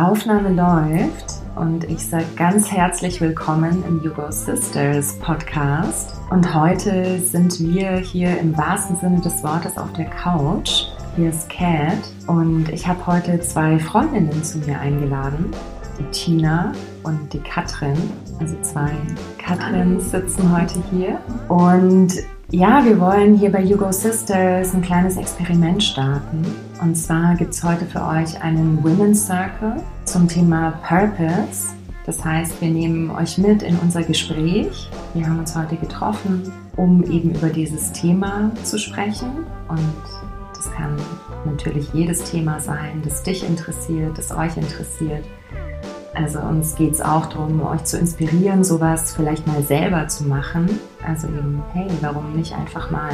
Aufnahme läuft und ich sage ganz herzlich willkommen im Hugo Sisters Podcast. Und heute sind wir hier im wahrsten Sinne des Wortes auf der Couch. Hier ist Cat und ich habe heute zwei Freundinnen zu mir eingeladen, die Tina und die Katrin. Also zwei Katrins sitzen heute hier und ja, wir wollen hier bei Hugo Sisters ein kleines Experiment starten. Und zwar gibt es heute für euch einen Women's Circle zum Thema Purpose. Das heißt, wir nehmen euch mit in unser Gespräch. Wir haben uns heute getroffen, um eben über dieses Thema zu sprechen. Und das kann natürlich jedes Thema sein, das dich interessiert, das euch interessiert. Also uns geht es auch darum, euch zu inspirieren, sowas vielleicht mal selber zu machen. Also eben, hey, warum nicht einfach mal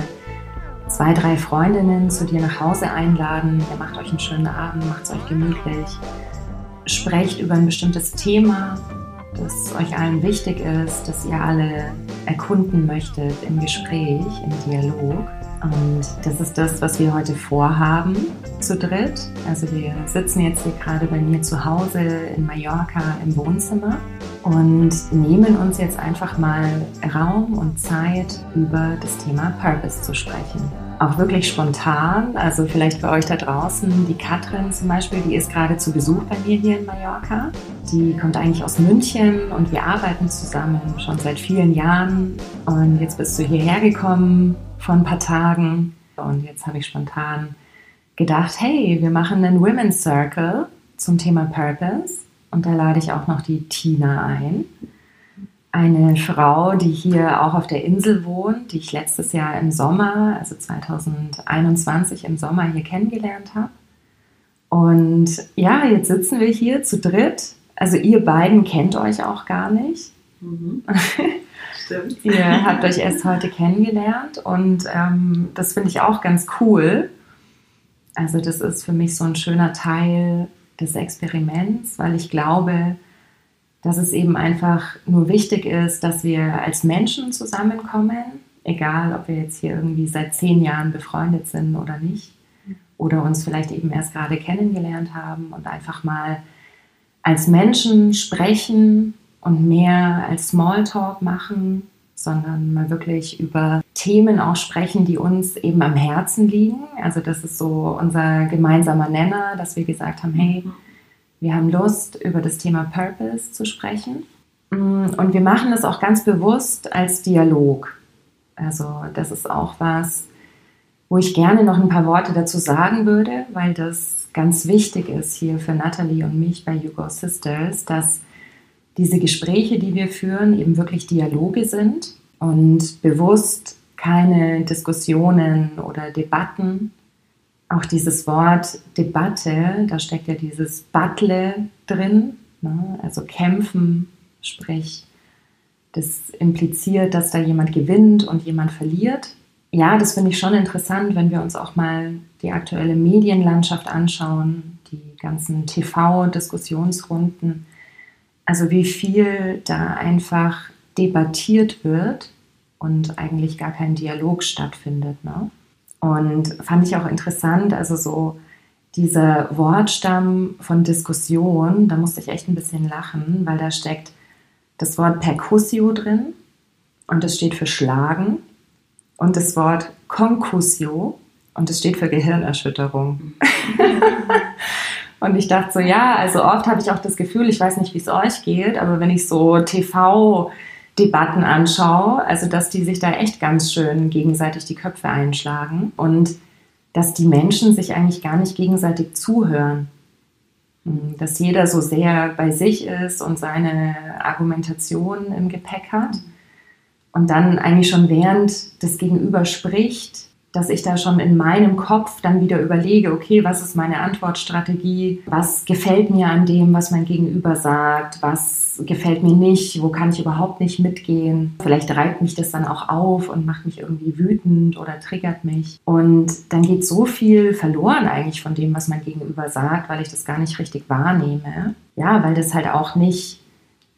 zwei, drei Freundinnen zu dir nach Hause einladen, ihr macht euch einen schönen Abend, macht es euch gemütlich, sprecht über ein bestimmtes Thema, das euch allen wichtig ist, das ihr alle erkunden möchtet im Gespräch, im Dialog. Und das ist das, was wir heute vorhaben zu dritt. Also wir sitzen jetzt hier gerade bei mir zu Hause in Mallorca im Wohnzimmer und nehmen uns jetzt einfach mal Raum und Zeit, über das Thema Purpose zu sprechen. Auch wirklich spontan, also vielleicht bei euch da draußen, die Katrin zum Beispiel, die ist gerade zu Besuch bei mir hier in Mallorca. Die kommt eigentlich aus München und wir arbeiten zusammen schon seit vielen Jahren. Und jetzt bist du hierher gekommen vor ein paar Tagen und jetzt habe ich spontan gedacht, hey, wir machen einen Women's Circle zum Thema Purpose und da lade ich auch noch die Tina ein. Eine Frau, die hier auch auf der Insel wohnt, die ich letztes Jahr im Sommer, also 2021 im Sommer hier kennengelernt habe. Und ja, jetzt sitzen wir hier zu dritt. Also ihr beiden kennt euch auch gar nicht. Mhm. Stimmt. ihr habt euch erst heute kennengelernt und ähm, das finde ich auch ganz cool. Also das ist für mich so ein schöner Teil des Experiments, weil ich glaube, dass es eben einfach nur wichtig ist, dass wir als Menschen zusammenkommen, egal ob wir jetzt hier irgendwie seit zehn Jahren befreundet sind oder nicht, oder uns vielleicht eben erst gerade kennengelernt haben und einfach mal als Menschen sprechen und mehr als Smalltalk machen, sondern mal wirklich über Themen auch sprechen, die uns eben am Herzen liegen. Also das ist so unser gemeinsamer Nenner, dass wir gesagt haben, hey, wir haben Lust, über das Thema Purpose zu sprechen. Und wir machen das auch ganz bewusst als Dialog. Also das ist auch was, wo ich gerne noch ein paar Worte dazu sagen würde, weil das ganz wichtig ist hier für Natalie und mich bei You Go Sisters, dass diese Gespräche, die wir führen, eben wirklich Dialoge sind und bewusst keine Diskussionen oder Debatten. Auch dieses Wort Debatte, da steckt ja dieses Battle drin, ne? also kämpfen, sprich, das impliziert, dass da jemand gewinnt und jemand verliert. Ja, das finde ich schon interessant, wenn wir uns auch mal die aktuelle Medienlandschaft anschauen, die ganzen TV-Diskussionsrunden also wie viel da einfach debattiert wird und eigentlich gar kein Dialog stattfindet. Ne? Und fand ich auch interessant, also so dieser Wortstamm von Diskussion, da musste ich echt ein bisschen lachen, weil da steckt das Wort Percussio drin und das steht für Schlagen und das Wort Concussio und das steht für Gehirnerschütterung. Und ich dachte so, ja, also oft habe ich auch das Gefühl, ich weiß nicht, wie es euch geht, aber wenn ich so TV-Debatten anschaue, also dass die sich da echt ganz schön gegenseitig die Köpfe einschlagen und dass die Menschen sich eigentlich gar nicht gegenseitig zuhören. Hm, dass jeder so sehr bei sich ist und seine Argumentation im Gepäck hat und dann eigentlich schon während das Gegenüber spricht, dass ich da schon in meinem Kopf dann wieder überlege, okay, was ist meine Antwortstrategie, was gefällt mir an dem, was mein Gegenüber sagt, was gefällt mir nicht, wo kann ich überhaupt nicht mitgehen. Vielleicht reibt mich das dann auch auf und macht mich irgendwie wütend oder triggert mich. Und dann geht so viel verloren eigentlich von dem, was mein Gegenüber sagt, weil ich das gar nicht richtig wahrnehme. Ja, weil das halt auch nicht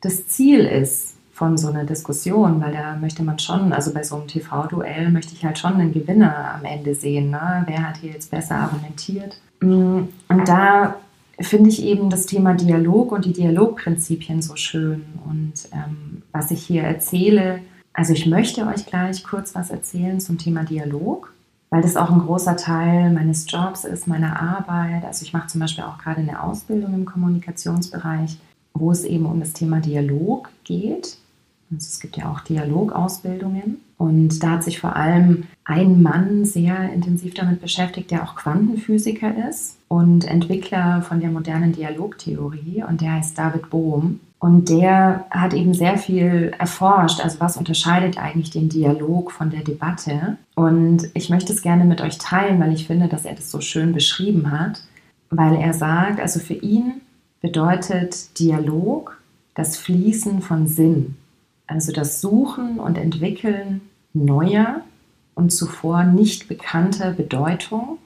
das Ziel ist von so einer Diskussion, weil da möchte man schon, also bei so einem TV-Duell möchte ich halt schon einen Gewinner am Ende sehen. Ne? Wer hat hier jetzt besser argumentiert? Mm, und da finde ich eben das Thema Dialog und die Dialogprinzipien so schön. Und ähm, was ich hier erzähle, also ich möchte euch gleich kurz was erzählen zum Thema Dialog, weil das auch ein großer Teil meines Jobs ist, meiner Arbeit. Also ich mache zum Beispiel auch gerade eine Ausbildung im Kommunikationsbereich, wo es eben um das Thema Dialog geht. Also es gibt ja auch Dialogausbildungen. Und da hat sich vor allem ein Mann sehr intensiv damit beschäftigt, der auch Quantenphysiker ist und Entwickler von der modernen Dialogtheorie. Und der heißt David Bohm. Und der hat eben sehr viel erforscht, also was unterscheidet eigentlich den Dialog von der Debatte. Und ich möchte es gerne mit euch teilen, weil ich finde, dass er das so schön beschrieben hat, weil er sagt, also für ihn bedeutet Dialog das Fließen von Sinn, also das Suchen und Entwickeln neuer und zuvor nicht bekannter Bedeutung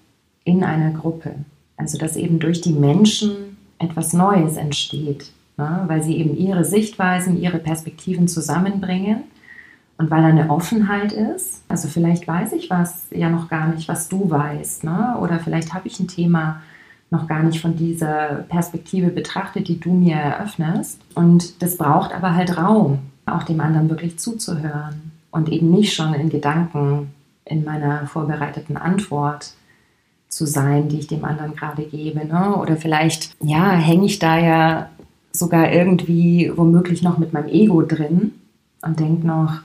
in einer Gruppe. Also dass eben durch die Menschen etwas Neues entsteht ne? weil sie eben ihre Sichtweisen, ihre Perspektiven zusammenbringen und weil eine Offenheit ist. Also vielleicht weiß ich was ja noch gar nicht, was du weißt, ne? oder vielleicht habe ich ein Thema noch gar nicht von dieser Perspektive betrachtet, die du mir eröffnest. Und das braucht aber halt Raum, auch dem anderen wirklich zuzuhören und eben nicht schon in Gedanken in meiner vorbereiteten Antwort zu sein, die ich dem anderen gerade gebe. Ne? Oder vielleicht, ja, hänge ich da ja sogar irgendwie womöglich noch mit meinem Ego drin und denke noch,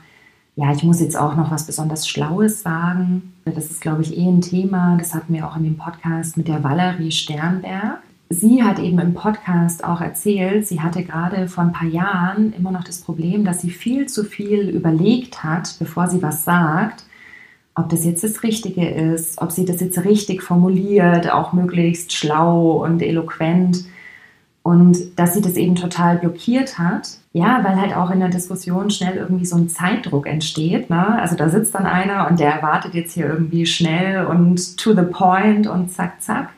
ja, ich muss jetzt auch noch was besonders Schlaues sagen. Das ist, glaube ich, eh ein Thema. Das hatten wir auch in dem Podcast mit der Valerie Sternberg. Sie hat eben im Podcast auch erzählt, sie hatte gerade vor ein paar Jahren immer noch das Problem, dass sie viel zu viel überlegt hat, bevor sie was sagt, ob das jetzt das Richtige ist, ob sie das jetzt richtig formuliert, auch möglichst schlau und eloquent. Und dass sie das eben total blockiert hat. Ja, weil halt auch in der Diskussion schnell irgendwie so ein Zeitdruck entsteht. Ne? Also da sitzt dann einer und der erwartet jetzt hier irgendwie schnell und to the point und zack, zack.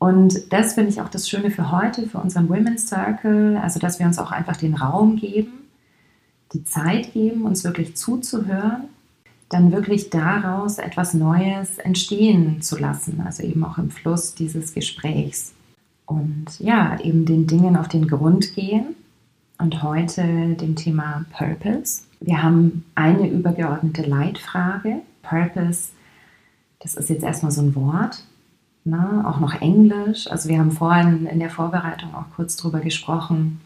Und das finde ich auch das Schöne für heute, für unseren Women's Circle, also dass wir uns auch einfach den Raum geben, die Zeit geben, uns wirklich zuzuhören, dann wirklich daraus etwas Neues entstehen zu lassen, also eben auch im Fluss dieses Gesprächs und ja, eben den Dingen auf den Grund gehen und heute dem Thema Purpose. Wir haben eine übergeordnete Leitfrage. Purpose, das ist jetzt erstmal so ein Wort, ne? auch noch Englisch. Also wir haben vorhin in der Vorbereitung auch kurz darüber gesprochen,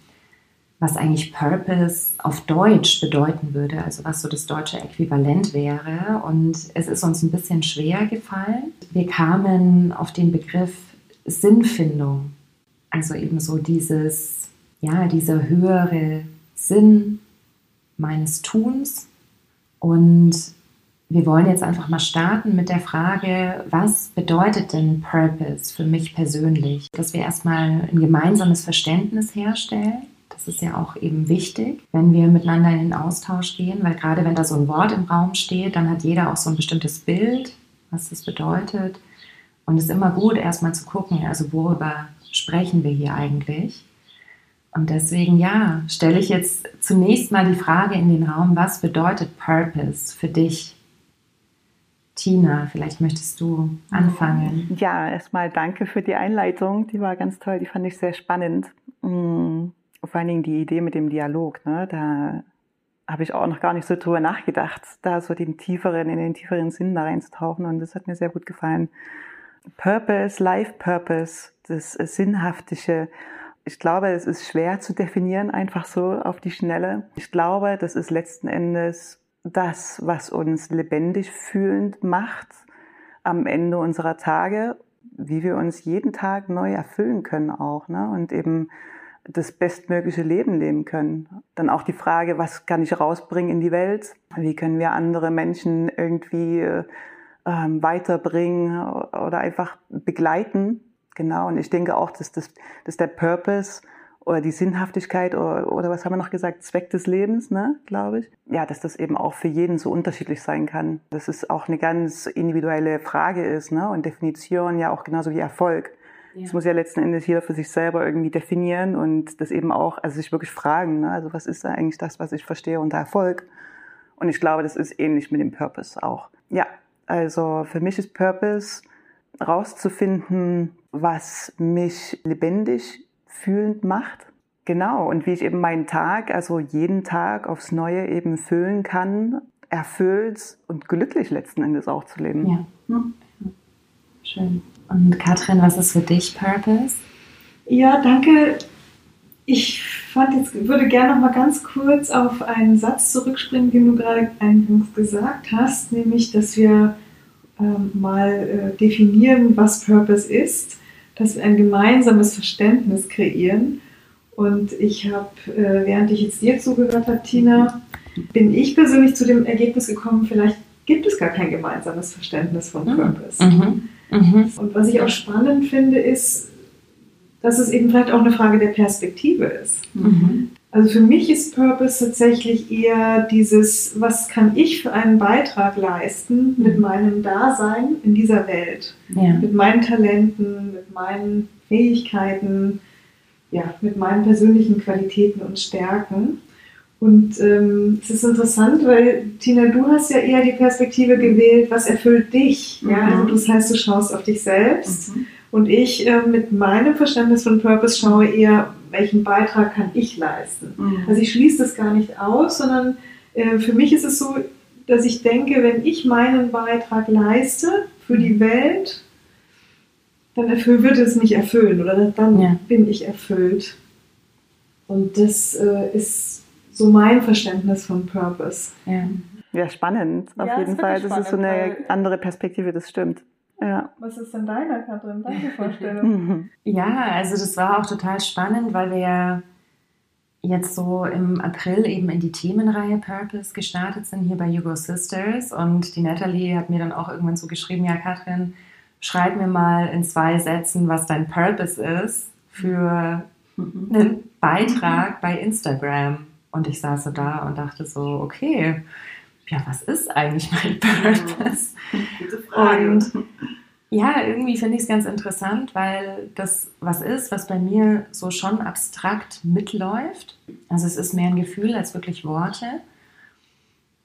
was eigentlich Purpose auf Deutsch bedeuten würde, also was so das deutsche Äquivalent wäre. Und es ist uns ein bisschen schwer gefallen. Wir kamen auf den Begriff Sinnfindung. Also eben so dieses, ja, dieser höhere Sinn meines Tuns. Und wir wollen jetzt einfach mal starten mit der Frage, was bedeutet denn Purpose für mich persönlich? Dass wir erstmal ein gemeinsames Verständnis herstellen. Das ist ja auch eben wichtig, wenn wir miteinander in den Austausch gehen, weil gerade wenn da so ein Wort im Raum steht, dann hat jeder auch so ein bestimmtes Bild, was das bedeutet. Und es ist immer gut, erstmal zu gucken, also worüber sprechen wir hier eigentlich? Und deswegen, ja, stelle ich jetzt zunächst mal die Frage in den Raum, was bedeutet Purpose für dich? Tina, vielleicht möchtest du anfangen. Ja, erstmal danke für die Einleitung. Die war ganz toll, die fand ich sehr spannend. Mm, vor allen Dingen die Idee mit dem Dialog. Ne? Da habe ich auch noch gar nicht so drüber nachgedacht, da so den tieferen, in den tieferen Sinn da reinzutauchen. Und das hat mir sehr gut gefallen. Purpose, Life Purpose, das Sinnhaftige. Ich glaube, es ist schwer zu definieren, einfach so auf die Schnelle. Ich glaube, das ist letzten Endes das, was uns lebendig fühlend macht am Ende unserer Tage, wie wir uns jeden Tag neu erfüllen können auch, ne? Und eben das bestmögliche Leben leben können. Dann auch die Frage, was kann ich rausbringen in die Welt? Wie können wir andere Menschen irgendwie äh, ähm, weiterbringen oder einfach begleiten. Genau, und ich denke auch, dass, das, dass der Purpose oder die Sinnhaftigkeit oder, oder was haben wir noch gesagt, Zweck des Lebens, ne, glaube ich. Ja, dass das eben auch für jeden so unterschiedlich sein kann. Dass es auch eine ganz individuelle Frage ist, ne, und Definition ja auch genauso wie Erfolg. Ja. Das muss ja letzten Endes jeder für sich selber irgendwie definieren und das eben auch, also sich wirklich fragen, ne, also was ist eigentlich das, was ich verstehe unter Erfolg? Und ich glaube, das ist ähnlich mit dem Purpose auch. Ja, also für mich ist Purpose rauszufinden, was mich lebendig fühlend macht. Genau, und wie ich eben meinen Tag, also jeden Tag aufs Neue eben füllen kann, erfüllt und glücklich letzten Endes auch zu leben. Ja. Hm. Schön. Und Katrin, was ist für dich Purpose? Ja, danke. Ich fand jetzt, würde gerne noch mal ganz kurz auf einen Satz zurückspringen, den du gerade eingangs gesagt hast, nämlich, dass wir ähm, mal äh, definieren, was Purpose ist, dass wir ein gemeinsames Verständnis kreieren. Und ich habe, äh, während ich jetzt dir zugehört habe, Tina, bin ich persönlich zu dem Ergebnis gekommen, vielleicht gibt es gar kein gemeinsames Verständnis von mhm. Purpose. Mhm. Mhm. Und was ich auch spannend finde, ist, dass es eben vielleicht auch eine Frage der Perspektive ist. Mhm. Also für mich ist Purpose tatsächlich eher dieses, was kann ich für einen Beitrag leisten mit mhm. meinem Dasein in dieser Welt, ja. mit meinen Talenten, mit meinen Fähigkeiten, ja, mit meinen persönlichen Qualitäten und Stärken. Und ähm, es ist interessant, weil Tina, du hast ja eher die Perspektive gewählt, was erfüllt dich. Mhm. Ja? Also das heißt, du schaust auf dich selbst. Mhm. Und ich äh, mit meinem Verständnis von Purpose schaue eher, welchen Beitrag kann ich leisten. Mhm. Also ich schließe das gar nicht aus, sondern äh, für mich ist es so, dass ich denke, wenn ich meinen Beitrag leiste für die Welt, dann erfüll, wird es mich erfüllen oder dann ja. bin ich erfüllt. Und das äh, ist so mein Verständnis von Purpose. Ja, ja spannend, auf ja, jeden Fall. Das spannend, ist so eine andere Perspektive, das stimmt. Ja. Was ist denn deiner, Katrin, deine Vorstellung? ja, also das war auch total spannend, weil wir ja jetzt so im April eben in die Themenreihe Purpose gestartet sind hier bei Hugo Sisters und die Natalie hat mir dann auch irgendwann so geschrieben, ja Katrin, schreib mir mal in zwei Sätzen, was dein Purpose ist für mhm. einen Beitrag bei Instagram. Und ich saß so da und dachte so, okay, ja, was ist eigentlich mein Purpose? Gute Frage. Und ja, irgendwie finde ich es ganz interessant, weil das was ist, was bei mir so schon abstrakt mitläuft. Also es ist mehr ein Gefühl als wirklich Worte.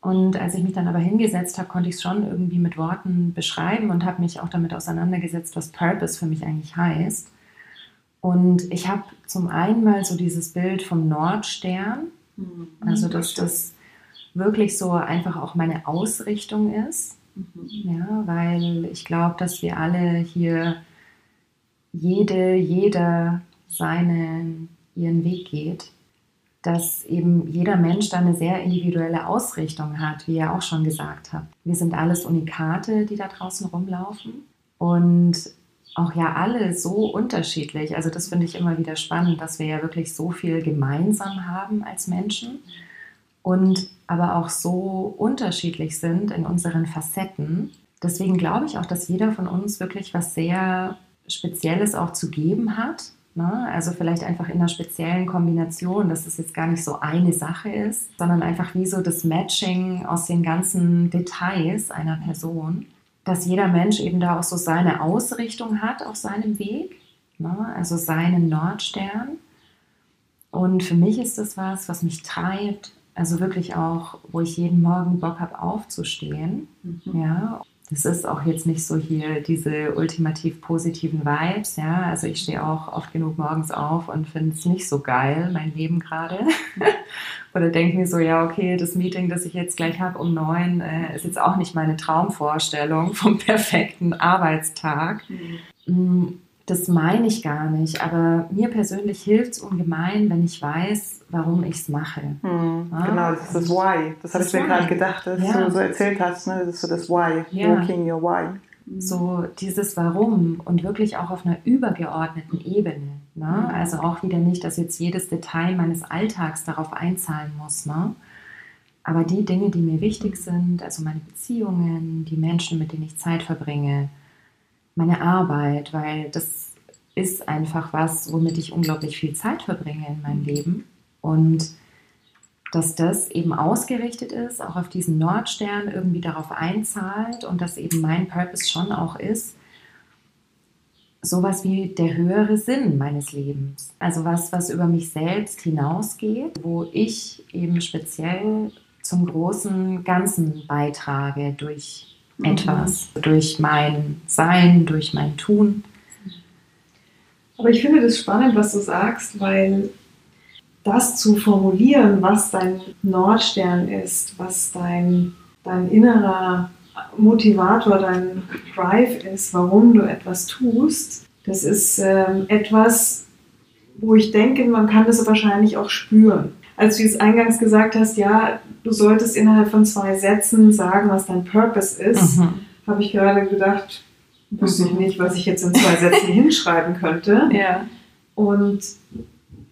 Und als ich mich dann aber hingesetzt habe, konnte ich es schon irgendwie mit Worten beschreiben und habe mich auch damit auseinandergesetzt, was Purpose für mich eigentlich heißt. Und ich habe zum einen mal so dieses Bild vom Nordstern, Mhm. Also, dass das wirklich so einfach auch meine Ausrichtung ist. Mhm. Ja, weil ich glaube, dass wir alle hier jede, jeder seinen, ihren Weg geht. Dass eben jeder Mensch da eine sehr individuelle Ausrichtung hat, wie er auch schon gesagt hat. Wir sind alles Unikate, die da draußen rumlaufen. Und auch ja alle so unterschiedlich. Also das finde ich immer wieder spannend, dass wir ja wirklich so viel gemeinsam haben als Menschen und aber auch so unterschiedlich sind in unseren Facetten. Deswegen glaube ich auch, dass jeder von uns wirklich was sehr Spezielles auch zu geben hat. Ne? Also vielleicht einfach in einer speziellen Kombination, dass es jetzt gar nicht so eine Sache ist, sondern einfach wie so das Matching aus den ganzen Details einer Person dass jeder Mensch eben da auch so seine Ausrichtung hat auf seinem Weg, ne? also seinen Nordstern. Und für mich ist das was, was mich treibt, also wirklich auch, wo ich jeden Morgen Bock habe aufzustehen. Mhm. Ja, das ist auch jetzt nicht so hier diese ultimativ positiven Vibes, ja. Also ich stehe auch oft genug morgens auf und finde es nicht so geil, mein Leben gerade. Oder denke mir so, ja, okay, das Meeting, das ich jetzt gleich habe um neun, äh, ist jetzt auch nicht meine Traumvorstellung vom perfekten Arbeitstag. Mhm. Das meine ich gar nicht, aber mir persönlich hilft es ungemein, wenn ich weiß, warum ich es mache. Hm, ja? Genau, das ist das Why. Das, das habe ich mir gerade gedacht, dass ja. du so erzählt hast. Ne? Das ist so das Why, ja. Walking Your Why. So dieses Warum und wirklich auch auf einer übergeordneten Ebene. Ne? Mhm. Also auch wieder nicht, dass jetzt jedes Detail meines Alltags darauf einzahlen muss. Ne? Aber die Dinge, die mir wichtig sind, also meine Beziehungen, die Menschen, mit denen ich Zeit verbringe, meine Arbeit, weil das ist einfach was, womit ich unglaublich viel Zeit verbringe in meinem Leben. Und dass das eben ausgerichtet ist, auch auf diesen Nordstern irgendwie darauf einzahlt und dass eben mein Purpose schon auch ist, sowas wie der höhere Sinn meines Lebens. Also was, was über mich selbst hinausgeht, wo ich eben speziell zum großen Ganzen beitrage durch etwas. Durch mein Sein, durch mein Tun. Aber ich finde das spannend, was du sagst, weil das zu formulieren, was dein Nordstern ist, was dein, dein innerer Motivator, dein Drive ist, warum du etwas tust, das ist ähm, etwas, wo ich denke, man kann das wahrscheinlich auch spüren. Als du jetzt eingangs gesagt hast, ja, du solltest innerhalb von zwei Sätzen sagen, was dein Purpose ist, mhm. habe ich gerade gedacht, wüsste ich mhm. nicht, was ich jetzt in zwei Sätzen hinschreiben könnte. Ja. Und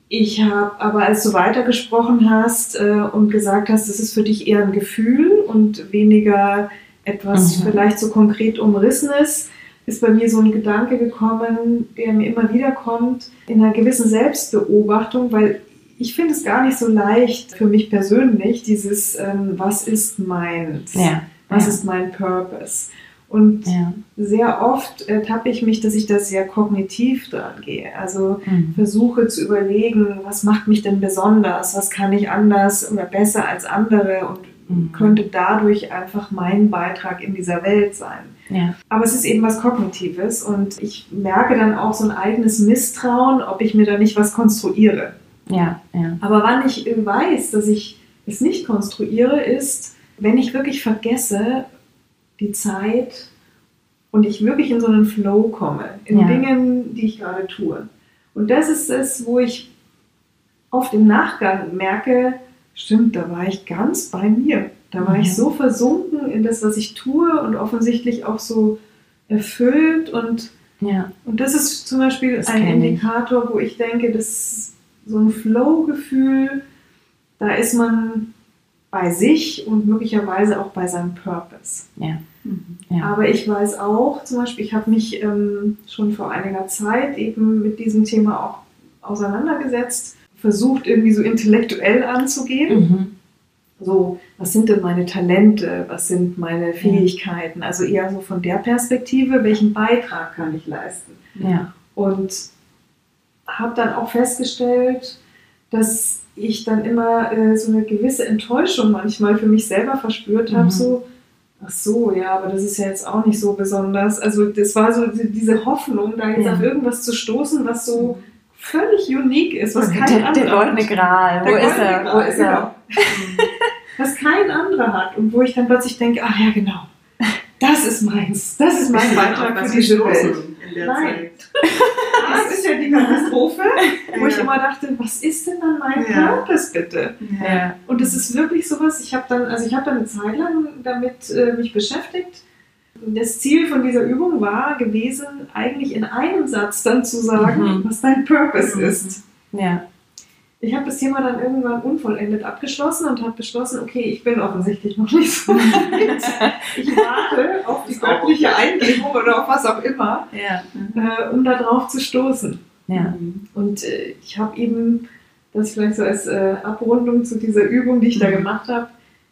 ich habe aber, als du weitergesprochen hast äh, und gesagt hast, das ist für dich eher ein Gefühl und weniger etwas mhm. vielleicht so konkret umrissenes, ist bei mir so ein Gedanke gekommen, der mir immer wieder kommt, in einer gewissen Selbstbeobachtung, weil ich finde es gar nicht so leicht für mich persönlich, dieses, ähm, was ist meins? Ja. Was ja. ist mein Purpose? Und ja. sehr oft ertappe ich mich, dass ich da sehr kognitiv dran gehe. Also mhm. versuche zu überlegen, was macht mich denn besonders? Was kann ich anders oder besser als andere? Und mhm. könnte dadurch einfach mein Beitrag in dieser Welt sein. Ja. Aber es ist eben was Kognitives und ich merke dann auch so ein eigenes Misstrauen, ob ich mir da nicht was konstruiere. Ja, ja. Aber wann ich weiß, dass ich es nicht konstruiere, ist, wenn ich wirklich vergesse, die Zeit und ich wirklich in so einen Flow komme, in Ja. Dingen, die ich gerade tue. Und das ist es, wo ich oft im Nachgang merke, stimmt, da war ich ganz bei mir. Da war Mhm. ich so versunken in das, was ich tue und offensichtlich auch so erfüllt. Und, Ja. und das ist zum Beispiel Das ein ich. Indikator, wo ich denke, das so ein Flow-Gefühl, da ist man bei sich und möglicherweise auch bei seinem Purpose. Ja. Ja. Aber ich weiß auch, zum Beispiel, ich habe mich ähm, schon vor einiger Zeit eben mit diesem Thema auch auseinandergesetzt, versucht irgendwie so intellektuell anzugehen. Mhm. So, was sind denn meine Talente, was sind meine Fähigkeiten? Also eher so von der Perspektive, welchen Beitrag kann ich leisten? Ja. Und habe dann auch festgestellt, dass ich dann immer äh, so eine gewisse Enttäuschung manchmal für mich selber verspürt habe, Mhm. so, ach so, ja, aber das ist ja jetzt auch nicht so besonders. Also das war so die- diese Hoffnung, da jetzt Ja. auf irgendwas zu stoßen, was so völlig unique ist, was kein der, der anderer goldene hat. Gral. Wo Der ist er? Wo ist er? genau. was kein anderer hat und wo ich dann plötzlich denke, ach ja, genau, das ist meins, das ist mein Beitrag für diese Welt. In der Nein. Das ist ja die Katastrophe, wo ich Ja. immer dachte, was ist denn dann mein Ja. Purpose bitte? Ja. Und es ist wirklich sowas, ich habe dann, also ich habe dann eine Zeit lang damit äh, mich beschäftigt. Das Ziel von dieser Übung war gewesen, eigentlich in einem Satz dann zu sagen, Mhm. was dein Purpose Mhm. ist. Ja. Ich habe das Thema dann irgendwann unvollendet abgeschlossen und habe beschlossen, okay, ich bin offensichtlich noch nicht so weit. Ich warte auf die göttliche Eingebung oder auf was auch immer, Ja. äh, um da drauf zu stoßen. Ja. Und äh, ich habe eben das vielleicht so als äh, Abrundung zu dieser Übung, die ich da Mhm. gemacht habe.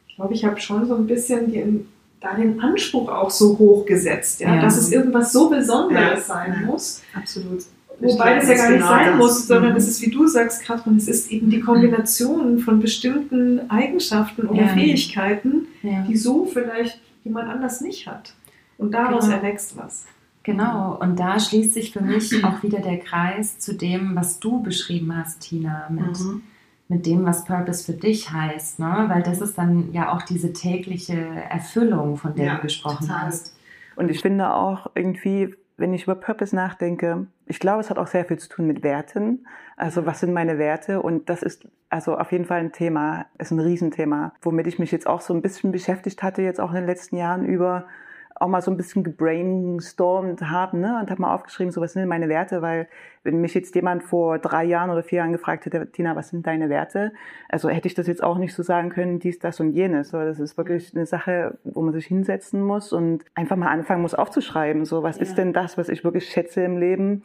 Ich glaube, ich habe schon so ein bisschen den, da den Anspruch auch so hoch gesetzt, ja? Ja. dass es irgendwas so Besonderes Ja. sein muss. Absolut. Wobei das ja gar nicht genau sein das. muss, sondern Mhm. es ist, wie du sagst, Katrin, es ist eben die Kombination von bestimmten Eigenschaften oder Ja. Fähigkeiten, ja. die so vielleicht jemand anders nicht hat. Und daraus Genau. erwächst was. Genau, und da schließt sich für mich auch wieder der Kreis zu dem, was du beschrieben hast, Tina, mit, Mhm. mit dem, was Purpose für dich heißt. Ne? Weil das ist dann ja auch diese tägliche Erfüllung, von der Ja, du gesprochen total. hast. Und ich finde auch irgendwie, wenn ich über Purpose nachdenke, ich glaube, es hat auch sehr viel zu tun mit Werten. Also was sind meine Werte? Und das ist also auf jeden Fall ein Thema, ist ein Riesenthema, womit ich mich jetzt auch so ein bisschen beschäftigt hatte, jetzt auch in den letzten Jahren über auch mal so ein bisschen gebrainstormt haben ne? und habe mal aufgeschrieben, so was sind denn meine Werte, weil wenn mich jetzt jemand vor drei Jahren oder vier Jahren gefragt hätte, Tina, was sind deine Werte? Also hätte ich das jetzt auch nicht so sagen können, dies, das und jenes. So, das ist wirklich eine Sache, wo man sich hinsetzen muss und einfach mal anfangen muss aufzuschreiben. So, was Ja. ist denn das, was ich wirklich schätze im Leben?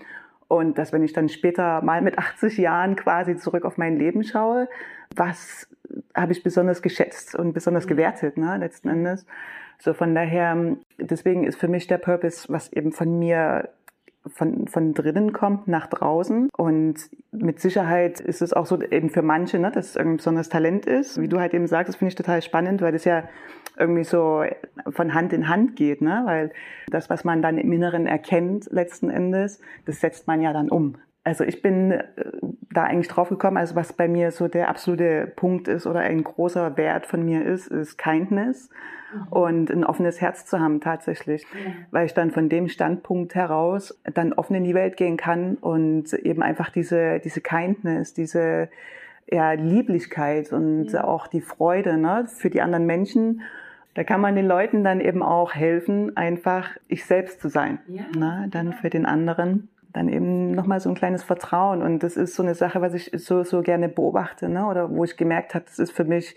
Und dass, wenn ich dann später mal mit 80 Jahren quasi zurück auf mein Leben schaue, was habe ich besonders geschätzt und besonders gewertet, ne, letzten Endes. So von daher, deswegen ist für mich der Purpose, was eben von mir von, von drinnen kommt nach draußen. Und mit Sicherheit ist es auch so eben für manche, ne, dass es ein besonderes Talent ist. Wie du halt eben sagst, das finde ich total spannend, weil das ja irgendwie so von Hand in Hand geht, ne? Weil das, was man dann im Inneren erkennt, letzten Endes, das setzt man ja dann um. Also ich bin äh, da eigentlich drauf gekommen, also was bei mir so der absolute Punkt ist oder ein großer Wert von mir ist, ist Kindness mhm. und ein offenes Herz zu haben tatsächlich, ja. weil ich dann von dem Standpunkt heraus dann offen in die Welt gehen kann und eben einfach diese diese Kindness, diese ja, Lieblichkeit und ja. auch die Freude ne, für die anderen Menschen. Da kann man den Leuten dann eben auch helfen, einfach ich selbst zu sein. Ja. Ne, dann für den anderen dann eben nochmal so ein kleines Vertrauen. Und das ist so eine Sache, was ich so, so gerne beobachte, ne? oder wo ich gemerkt habe, das ist für mich,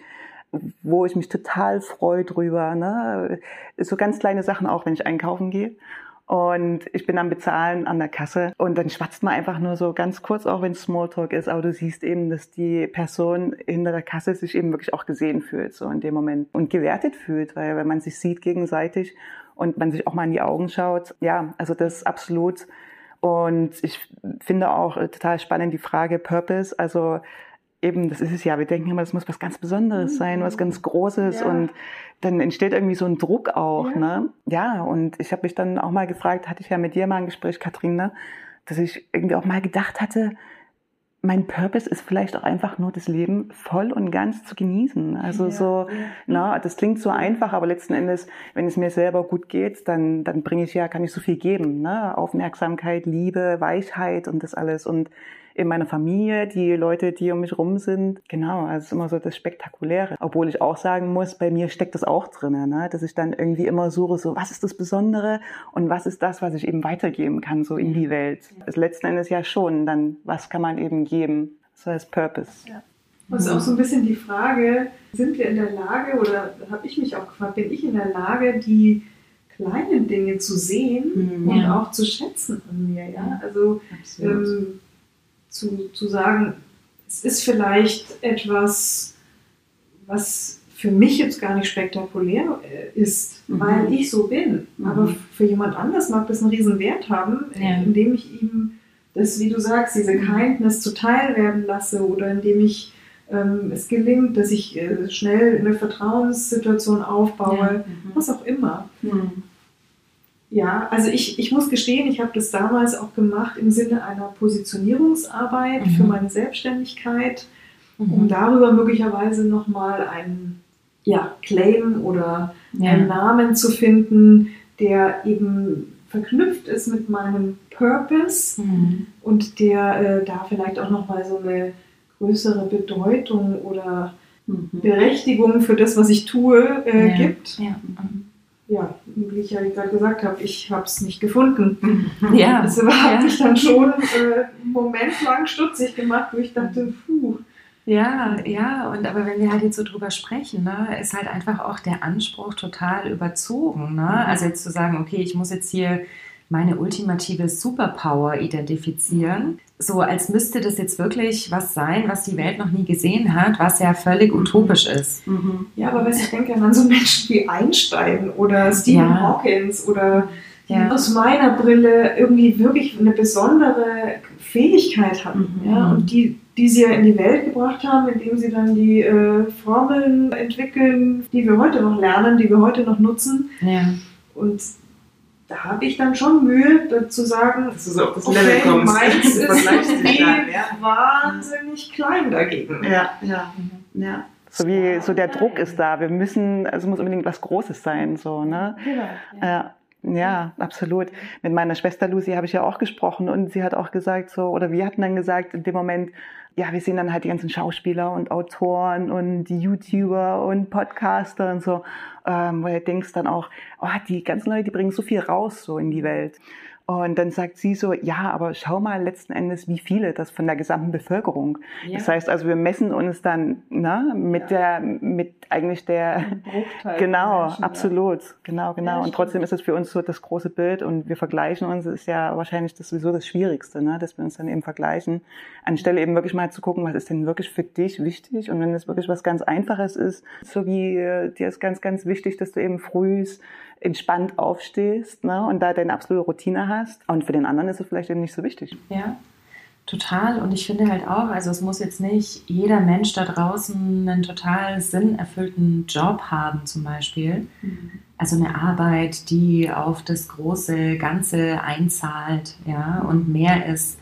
wo ich mich total freue drüber. Ne? So ganz kleine Sachen auch, wenn ich einkaufen gehe. Und ich bin am Bezahlen an der Kasse und dann schwatzt man einfach nur so ganz kurz, auch wenn Smalltalk ist, aber du siehst eben, dass die Person hinter der Kasse sich eben wirklich auch gesehen fühlt, so in dem Moment und gewertet fühlt, weil wenn man sich sieht gegenseitig und man sich auch mal in die Augen schaut, ja, also das ist absolut und ich finde auch äh, total spannend die Frage Purpose. Also eben, das ist es ja, wir denken immer, das muss was ganz Besonderes sein, was ganz Großes ja. und dann entsteht irgendwie so ein Druck auch, ja. ne? Ja, und ich habe mich dann auch mal gefragt, hatte ich ja mit dir mal ein Gespräch, Katrin, ne? dass ich irgendwie auch mal gedacht hatte, mein Purpose ist vielleicht auch einfach nur das Leben voll und ganz zu genießen. Also ja, so, na, das klingt so einfach, aber letzten Endes, wenn es mir selber gut geht, dann, dann bringe ich ja, kann ich so viel geben, ne? Aufmerksamkeit, Liebe, Weichheit und das alles und in meiner Familie, die Leute, die um mich rum sind. Genau, also es ist immer so das Spektakuläre. Obwohl ich auch sagen muss, bei mir steckt das auch drin, ne? dass ich dann irgendwie immer suche, so was ist das Besondere und was ist das, was ich eben weitergeben kann, so in die Welt. Also letzten Endes ja schon, dann was kann man eben geben? Das heißt Purpose. Ja. Und es ist auch so ein bisschen die Frage, sind wir in der Lage, oder habe ich mich auch gefragt, bin ich in der Lage, die kleinen Dinge zu sehen mhm, und ja. auch zu schätzen an mir, ja? Also ähm, zu, zu sagen, es ist vielleicht etwas, was für mich jetzt gar nicht spektakulär äh, ist, mhm. weil ich so bin. Mhm. Aber für jemand anders mag das einen riesen Wert haben, ja. indem ich ihm das, wie du sagst, diese mhm. Kindness zuteil werden lasse oder indem ich ähm, es gelingt, dass ich äh, schnell eine Vertrauenssituation aufbaue, ja. mhm. was auch immer. Mhm. Ja, also ich, ich muss gestehen, ich habe das damals auch gemacht im Sinne einer Positionierungsarbeit mhm. für meine Selbstständigkeit, mhm. um darüber möglicherweise nochmal einen ja, Claim oder ja. einen Namen zu finden, der eben verknüpft ist mit meinem Purpose mhm. und der äh, da vielleicht auch nochmal so eine größere Bedeutung oder mhm. Berechtigung für das, was ich tue, äh, ja. gibt. Ja. Ja, wie ich ja gerade gesagt habe, ich habe es nicht gefunden. Ja. Das hat mich dann schon äh, einen Moment lang stutzig gemacht, wo ich dachte, puh. Ja, ja, und aber wenn wir halt jetzt so drüber sprechen, ne, ist halt einfach auch der Anspruch total überzogen. Ne? Mhm. Also jetzt zu sagen, okay, ich muss jetzt hier meine ultimative Superpower identifizieren. So als müsste das jetzt wirklich was sein, was die Welt noch nie gesehen hat, was ja völlig mhm. utopisch ist. Mhm. Ja, aber wenn ich denke an so Menschen wie Einstein oder Stephen ja. Hawkins oder ja. aus meiner Brille irgendwie wirklich eine besondere Fähigkeit hatten mhm. ja, und die, die sie ja in die Welt gebracht haben, indem sie dann die äh, Formeln entwickeln, die wir heute noch lernen, die wir heute noch nutzen. Ja. Und da habe ich dann schon Mühe zu sagen, dass du so auf das okay, Level kommst. meins ist irgendwie ja. wahnsinnig klein dagegen. Ja, ja, ja. So wie so der Druck ist da. Wir müssen, also muss unbedingt was Großes sein, so ne. Genau, ja. ja. Ja, absolut. Mit meiner Schwester Lucy habe ich ja auch gesprochen und sie hat auch gesagt so, oder wir hatten dann gesagt in dem Moment, ja, wir sehen dann halt die ganzen Schauspieler und Autoren und YouTuber und Podcaster und so, ähm, wo du denkst dann auch, oh, die ganzen Leute, die bringen so viel raus so in die Welt. Und dann sagt sie so, ja, aber schau mal letzten Endes, wie viele das von der gesamten Bevölkerung. Ja. Das heißt also, wir messen uns dann ne, mit ja. der, mit eigentlich der, genau, Menschen, absolut, ja. genau, genau. und trotzdem ist es für uns so das große Bild und wir vergleichen uns, ist ja wahrscheinlich das sowieso das Schwierigste, ne, dass wir uns dann eben vergleichen, anstelle eben wirklich mal zu gucken, was ist denn wirklich für dich wichtig und wenn es wirklich was ganz Einfaches ist, so wie äh, dir ist ganz, ganz wichtig, dass du eben frühst entspannt aufstehst ne, und da deine absolute Routine hast. Und für den anderen ist es vielleicht eben nicht so wichtig. Ja, total. Und ich finde halt auch, also es muss jetzt nicht jeder Mensch da draußen einen total sinnerfüllten Job haben zum Beispiel. Mhm. Also eine Arbeit, die auf das große Ganze einzahlt, ja, und mehr ist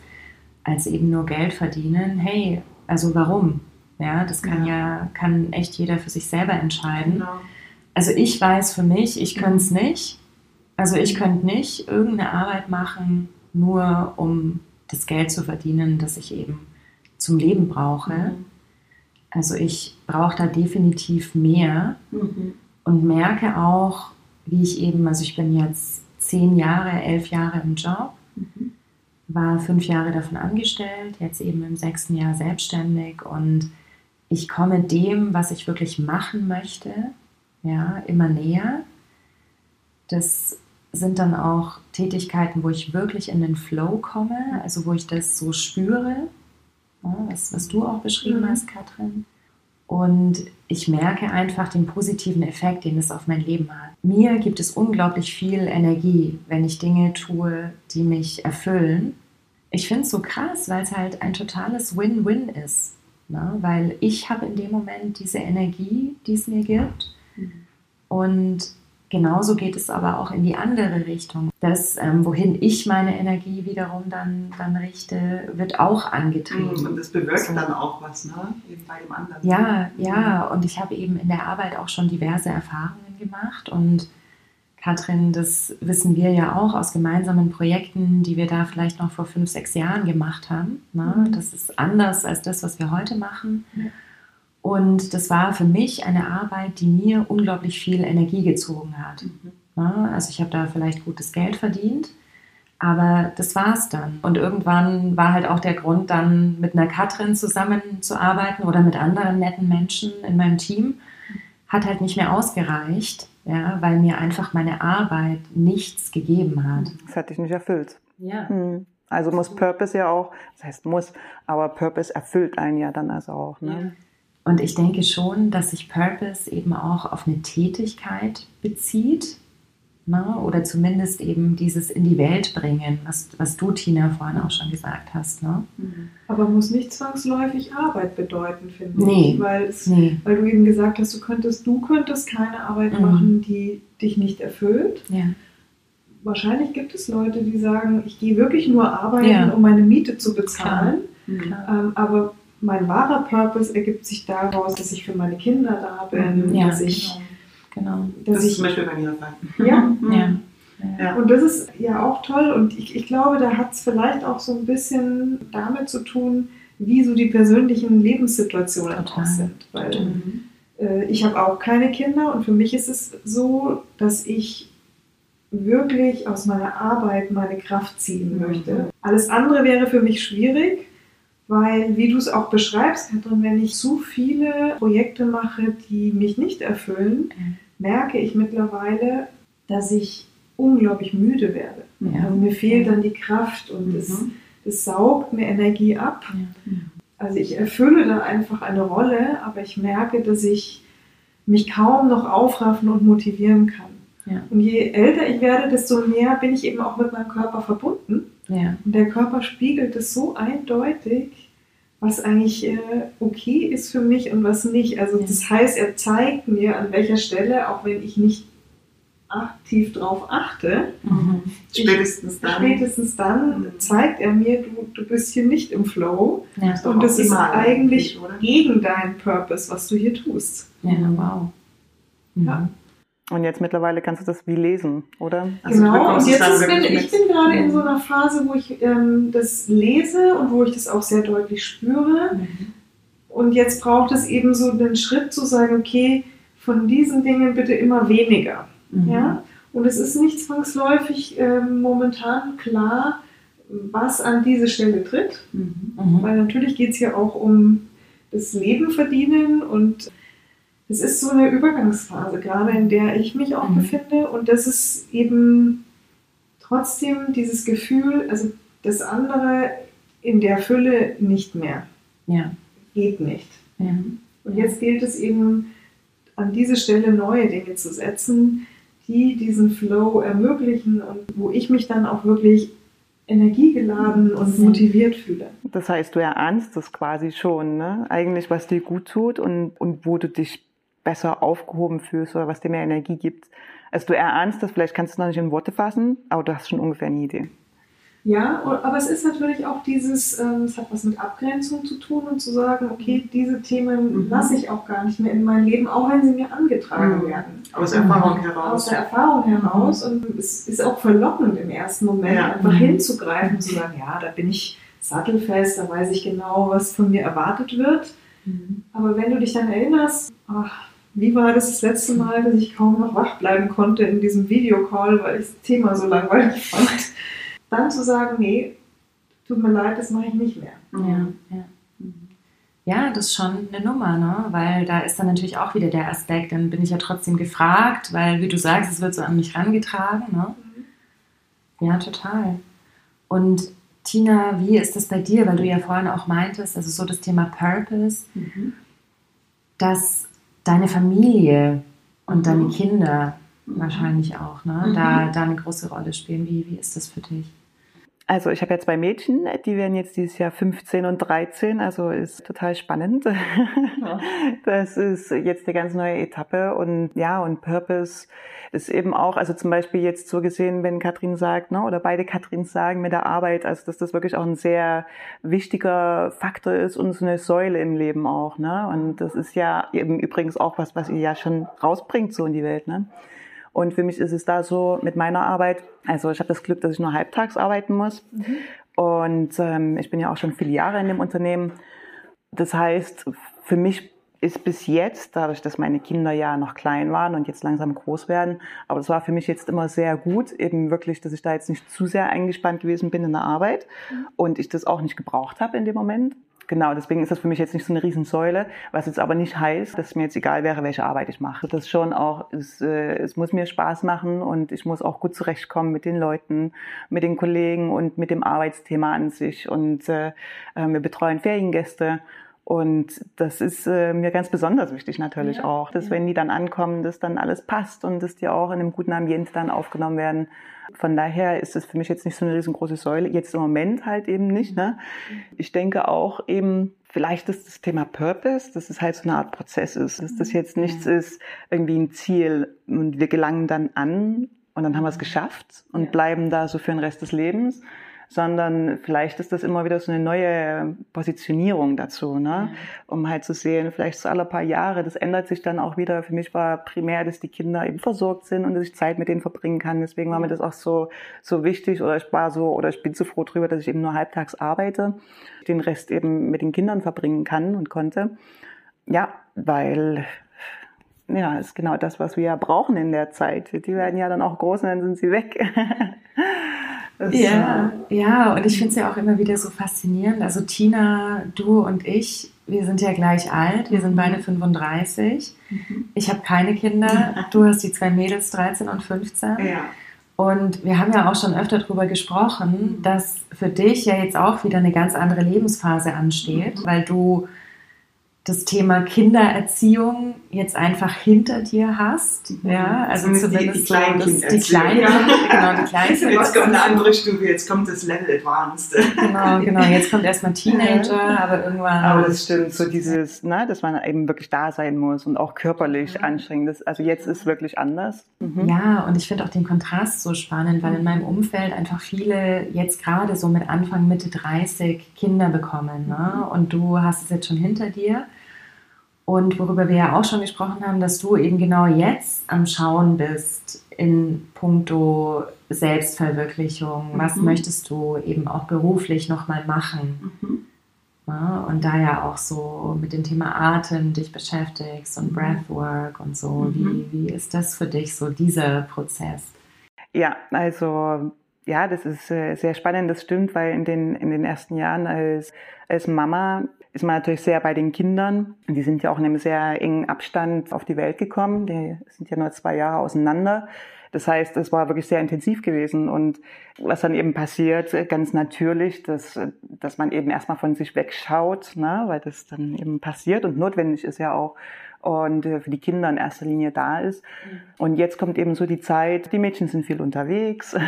als eben nur Geld verdienen. Hey, also warum? Ja, das kann ja, ja kann echt jeder für sich selber entscheiden. Genau. Also ich weiß für mich, ich könnte es nicht. Also ich könnte nicht irgendeine Arbeit machen, nur um das Geld zu verdienen, das ich eben zum Leben brauche. Mhm. Also ich brauche da definitiv mehr mhm. und merke auch, wie ich eben, also ich bin jetzt zehn Jahre, elf Jahre im Job, mhm. war fünf Jahre davon angestellt, jetzt eben im sechsten Jahr selbstständig und ich komme dem, was ich wirklich machen möchte, ja, immer näher. Das sind dann auch Tätigkeiten, wo ich wirklich in den Flow komme, also wo ich das so spüre, ja, was, was du auch beschrieben mhm. hast, Katrin. Und ich merke einfach den positiven Effekt, den es auf mein Leben hat. Mir gibt es unglaublich viel Energie, wenn ich Dinge tue, die mich erfüllen. Ich finde es so krass, weil es halt ein totales Win-Win ist. Ne? Weil ich habe in dem Moment diese Energie, die es mir gibt. Mhm. Und genauso geht es aber auch in die andere Richtung. Das, ähm, wohin ich meine Energie wiederum dann, dann richte, wird auch angetrieben. Mhm. Und das bewirkt so. dann auch was, ne? Eben bei dem anderen. Ja, ja. Und ich habe eben in der Arbeit auch schon diverse Erfahrungen gemacht und Katrin, das wissen wir ja auch aus gemeinsamen Projekten, die wir da vielleicht noch vor fünf, sechs Jahren gemacht haben. Ne? Mhm. Das ist anders als das, was wir heute machen. Ja. Und das war für mich eine Arbeit, die mir unglaublich viel Energie gezogen hat. Mhm. Also ich habe da vielleicht gutes Geld verdient, aber das war es dann. Und irgendwann war halt auch der Grund, dann mit einer Katrin zusammenzuarbeiten oder mit anderen netten Menschen in meinem Team, hat halt nicht mehr ausgereicht ja, weil mir einfach meine Arbeit nichts gegeben hat. Das hat dich nicht erfüllt. Ja. Hm. Also muss Purpose ja auch, das heißt muss, aber Purpose erfüllt einen ja dann also auch. Ne? Ja. Und ich denke schon, dass sich Purpose eben auch auf eine Tätigkeit bezieht, Ne? Oder zumindest eben dieses in die Welt bringen, was, was du, Tina, vorhin auch schon gesagt hast. Ne? Mhm. Aber muss nicht zwangsläufig Arbeit bedeuten, finde nee. ich. Weil, es, nee. weil du eben gesagt hast, du könntest, du könntest keine Arbeit mhm. machen, die dich nicht erfüllt. Ja. Wahrscheinlich gibt es Leute, die sagen, ich gehe wirklich nur arbeiten, ja. um meine Miete zu bezahlen. Klar. Ähm, aber mein wahrer Purpose ergibt sich daraus, dass ich für meine Kinder da bin, ja, dass ich genau Genau. Das ist zum Beispiel bei mir der Fall. Ja. ja. Ja. Und das ist ja auch toll und ich, ich glaube, da hat es vielleicht auch so ein bisschen damit zu tun, wie so die persönlichen Lebenssituationen Total. auch sind. Weil mhm. äh, ich habe auch keine Kinder und für mich ist es so, dass ich wirklich aus meiner Arbeit meine Kraft ziehen mhm. möchte. Alles andere wäre für mich schwierig, weil, wie du es auch beschreibst, Katrin, wenn ich zu viele Projekte mache, die mich nicht erfüllen, mhm merke ich mittlerweile, dass ich unglaublich müde werde. Ja. Also mir fehlt dann die Kraft und mhm. es, es saugt mir Energie ab. Ja. Also ich erfülle da einfach eine Rolle, aber ich merke, dass ich mich kaum noch aufraffen und motivieren kann. Ja. Und je älter ich werde, desto mehr bin ich eben auch mit meinem Körper verbunden. Ja. Und der Körper spiegelt es so eindeutig, was eigentlich äh, okay ist für mich und was nicht. Also das heißt, er zeigt mir, an welcher Stelle, auch wenn ich nicht aktiv darauf achte, mhm. spätestens dann, spätestens dann mhm. zeigt er mir, du, du bist hier nicht im Flow ja, und das ist eigentlich gegen deinen Purpose, was du hier tust. Ja, wow. Mhm. Ja. Und jetzt mittlerweile kannst du das wie lesen, oder? Also genau, und jetzt bin, ich bin gerade in so einer Phase, wo ich ähm, das lese und wo ich das auch sehr deutlich spüre. Mhm. Und jetzt braucht es eben so den Schritt zu sagen, okay, von diesen Dingen bitte immer weniger. Mhm. Ja? Und es ist nicht zwangsläufig äh, momentan klar, was an diese Stelle tritt. Mhm. Weil natürlich geht es ja auch um das Leben verdienen und es ist so eine Übergangsphase, gerade in der ich mich auch mhm. befinde. Und das ist eben trotzdem dieses Gefühl, also das andere in der Fülle nicht mehr. Ja. Geht nicht. Ja. Und jetzt gilt es eben, an diese Stelle neue Dinge zu setzen, die die diesen Flow ermöglichen und wo ich mich dann auch wirklich energiegeladen und motiviert fühle. Das heißt, du erahnst das quasi schon, ne? Eigentlich, was dir gut tut und, und wo du dich besser aufgehoben fühlst oder was dir mehr Energie gibt. Also du erahnst das, vielleicht kannst du es noch nicht in Worte fassen, aber du hast schon ungefähr eine Idee. Ja, aber es ist natürlich auch dieses, ähm, es hat was mit Abgrenzung zu tun und zu sagen, okay, diese Themen Mhm. lasse ich auch gar nicht mehr in mein Leben, auch wenn sie mir angetragen Mhm. werden. Aus Erfahrung Aus heraus. der Erfahrung heraus und es ist auch verlockend im ersten Moment Ja. einfach Mhm. hinzugreifen und zu sagen, ja, da bin ich sattelfest, da weiß ich genau, was von mir erwartet wird. Aber wenn du dich dann erinnerst, ach, wie war das das letzte Mal, dass ich kaum noch wach bleiben konnte in diesem Videocall, weil ich das Thema so langweilig fand, dann zu sagen, nee, tut mir leid, das mache ich nicht mehr. Ja, ja. Ja, das ist schon eine Nummer, ne? weil da ist dann natürlich auch wieder der Aspekt, dann bin ich ja trotzdem gefragt, weil, wie du sagst, es wird so an mich rangetragen. Ne? Ja, total. Und Tina, wie ist das bei dir? Weil du ja vorhin auch meintest, also so das Thema Purpose, Mhm. dass deine Familie und Mhm. deine Kinder wahrscheinlich auch ne? Mhm. da, da eine große Rolle spielen. Wie, wie ist das für dich? Also ich habe ja zwei Mädchen, die werden jetzt dieses Jahr 15 und 13, also ist total spannend. Das ist jetzt eine ganz neue Etappe und ja, und Purpose ist eben auch, also zum Beispiel jetzt so gesehen, wenn Katrin sagt, ne, oder beide Katrins sagen mit der Arbeit, also dass das wirklich auch ein sehr wichtiger Faktor ist und so eine Säule im Leben auch, ne? Und das ist ja eben übrigens auch was, was ihr ja schon rausbringt so in die Welt, ne? Und für mich ist es da so mit meiner Arbeit, also ich habe das Glück, dass ich nur halbtags arbeiten muss. Und ähm, ich bin ja auch schon viele Jahre in dem Unternehmen. Das heißt, für mich ist bis jetzt, dadurch, dass meine Kinder ja noch klein waren und jetzt langsam groß werden, aber das war für mich jetzt immer sehr gut, eben wirklich, dass ich da jetzt nicht zu sehr eingespannt gewesen bin in der Arbeit und ich das auch nicht gebraucht habe in dem Moment. Genau, deswegen ist das für mich jetzt nicht so eine Riesensäule, was jetzt aber nicht heißt, dass mir jetzt egal wäre, welche Arbeit ich mache. Das schon auch, es, äh, es muss mir Spaß machen und ich muss auch gut zurechtkommen mit den Leuten, mit den Kollegen und mit dem Arbeitsthema an sich. Und äh, äh, wir betreuen Feriengäste. Und das ist äh, mir ganz besonders wichtig natürlich Ja, auch, dass ja. wenn die dann ankommen, dass dann alles passt und dass die auch in einem guten Ambiente dann aufgenommen werden. Von daher ist es für mich jetzt nicht so eine riesengroße Säule, jetzt im Moment halt eben nicht. Ne? Ich denke auch eben, vielleicht ist das Thema Purpose, dass es halt so eine Art Prozess ist, dass das jetzt nichts ist, irgendwie ein Ziel und wir gelangen dann an und dann haben wir es geschafft und bleiben da so für den Rest des Lebens, sondern vielleicht ist das immer wieder so eine neue Positionierung dazu, ne? um halt zu sehen, vielleicht so alle paar Jahre, das ändert sich dann auch wieder. Für mich war primär, dass die Kinder eben versorgt sind und dass ich Zeit mit denen verbringen kann. Deswegen war mir das auch so, so wichtig oder ich war so, oder ich bin so froh drüber, dass ich eben nur halbtags arbeite, den Rest eben mit den Kindern verbringen kann und konnte. Ja, weil ja, ist genau das, was wir ja brauchen in der Zeit. Die werden ja dann auch groß und dann sind sie weg. Das, Ja, ja, und ich finde es ja auch immer wieder so faszinierend. Also Tina, du und ich, wir sind ja gleich alt, wir sind beide 35. Ich habe keine Kinder, du hast die zwei Mädels, 13 und 15. Ja. Und wir haben ja auch schon öfter darüber gesprochen, dass für dich ja jetzt auch wieder eine ganz andere Lebensphase ansteht, weil du das Thema Kindererziehung jetzt einfach hinter dir hast. Ja, also Zumindest zumindest die, die so das- die kleinen, genau, die Kleinsten. Jetzt kommt eine andere Stufe, jetzt kommt das Level Advanced. Genau, genau. Jetzt kommt erstmal Teenager, aber irgendwann. Aber das stimmt, so dieses, ne, dass man eben wirklich da sein muss und auch körperlich anstrengend ist. Also jetzt ist wirklich anders. Mhm. Ja, und ich finde auch den Kontrast so spannend, weil in meinem Umfeld einfach viele jetzt gerade so mit Anfang, Mitte 30 Kinder bekommen. Ne? Und du hast es jetzt schon hinter dir. Und worüber wir ja auch schon gesprochen haben, dass du eben genau jetzt am Schauen bist in puncto Selbstverwirklichung. Was Mhm. möchtest du eben auch beruflich nochmal machen? Mhm. Ja, und da ja auch so mit dem Thema Atem dich beschäftigst und Mhm. Breathwork und so. Mhm. Wie, wie ist das für dich, so dieser Prozess? Ja, also ja, das ist äh, sehr spannend, das stimmt, weil in den, in den ersten Jahren als, als Mama ist man natürlich sehr bei den Kindern. Die sind ja auch in einem sehr engen Abstand auf die Welt gekommen. Die sind ja nur zwei Jahre auseinander. Das heißt, es war wirklich sehr intensiv gewesen. Und was dann eben passiert, ganz natürlich, dass, dass man eben erstmal von sich wegschaut, ne, weil das dann eben passiert und notwendig ist ja auch. Und äh, für die Kinder in erster Linie da ist. Und jetzt kommt eben so die Zeit, die Mädchen sind viel unterwegs.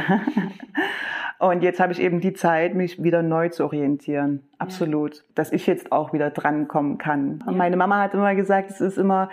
Und jetzt habe ich eben die Zeit, mich wieder neu zu orientieren. Absolut. Ja. Dass ich jetzt auch wieder drankommen kann. Ja. meine Mama hat immer gesagt, es ist immer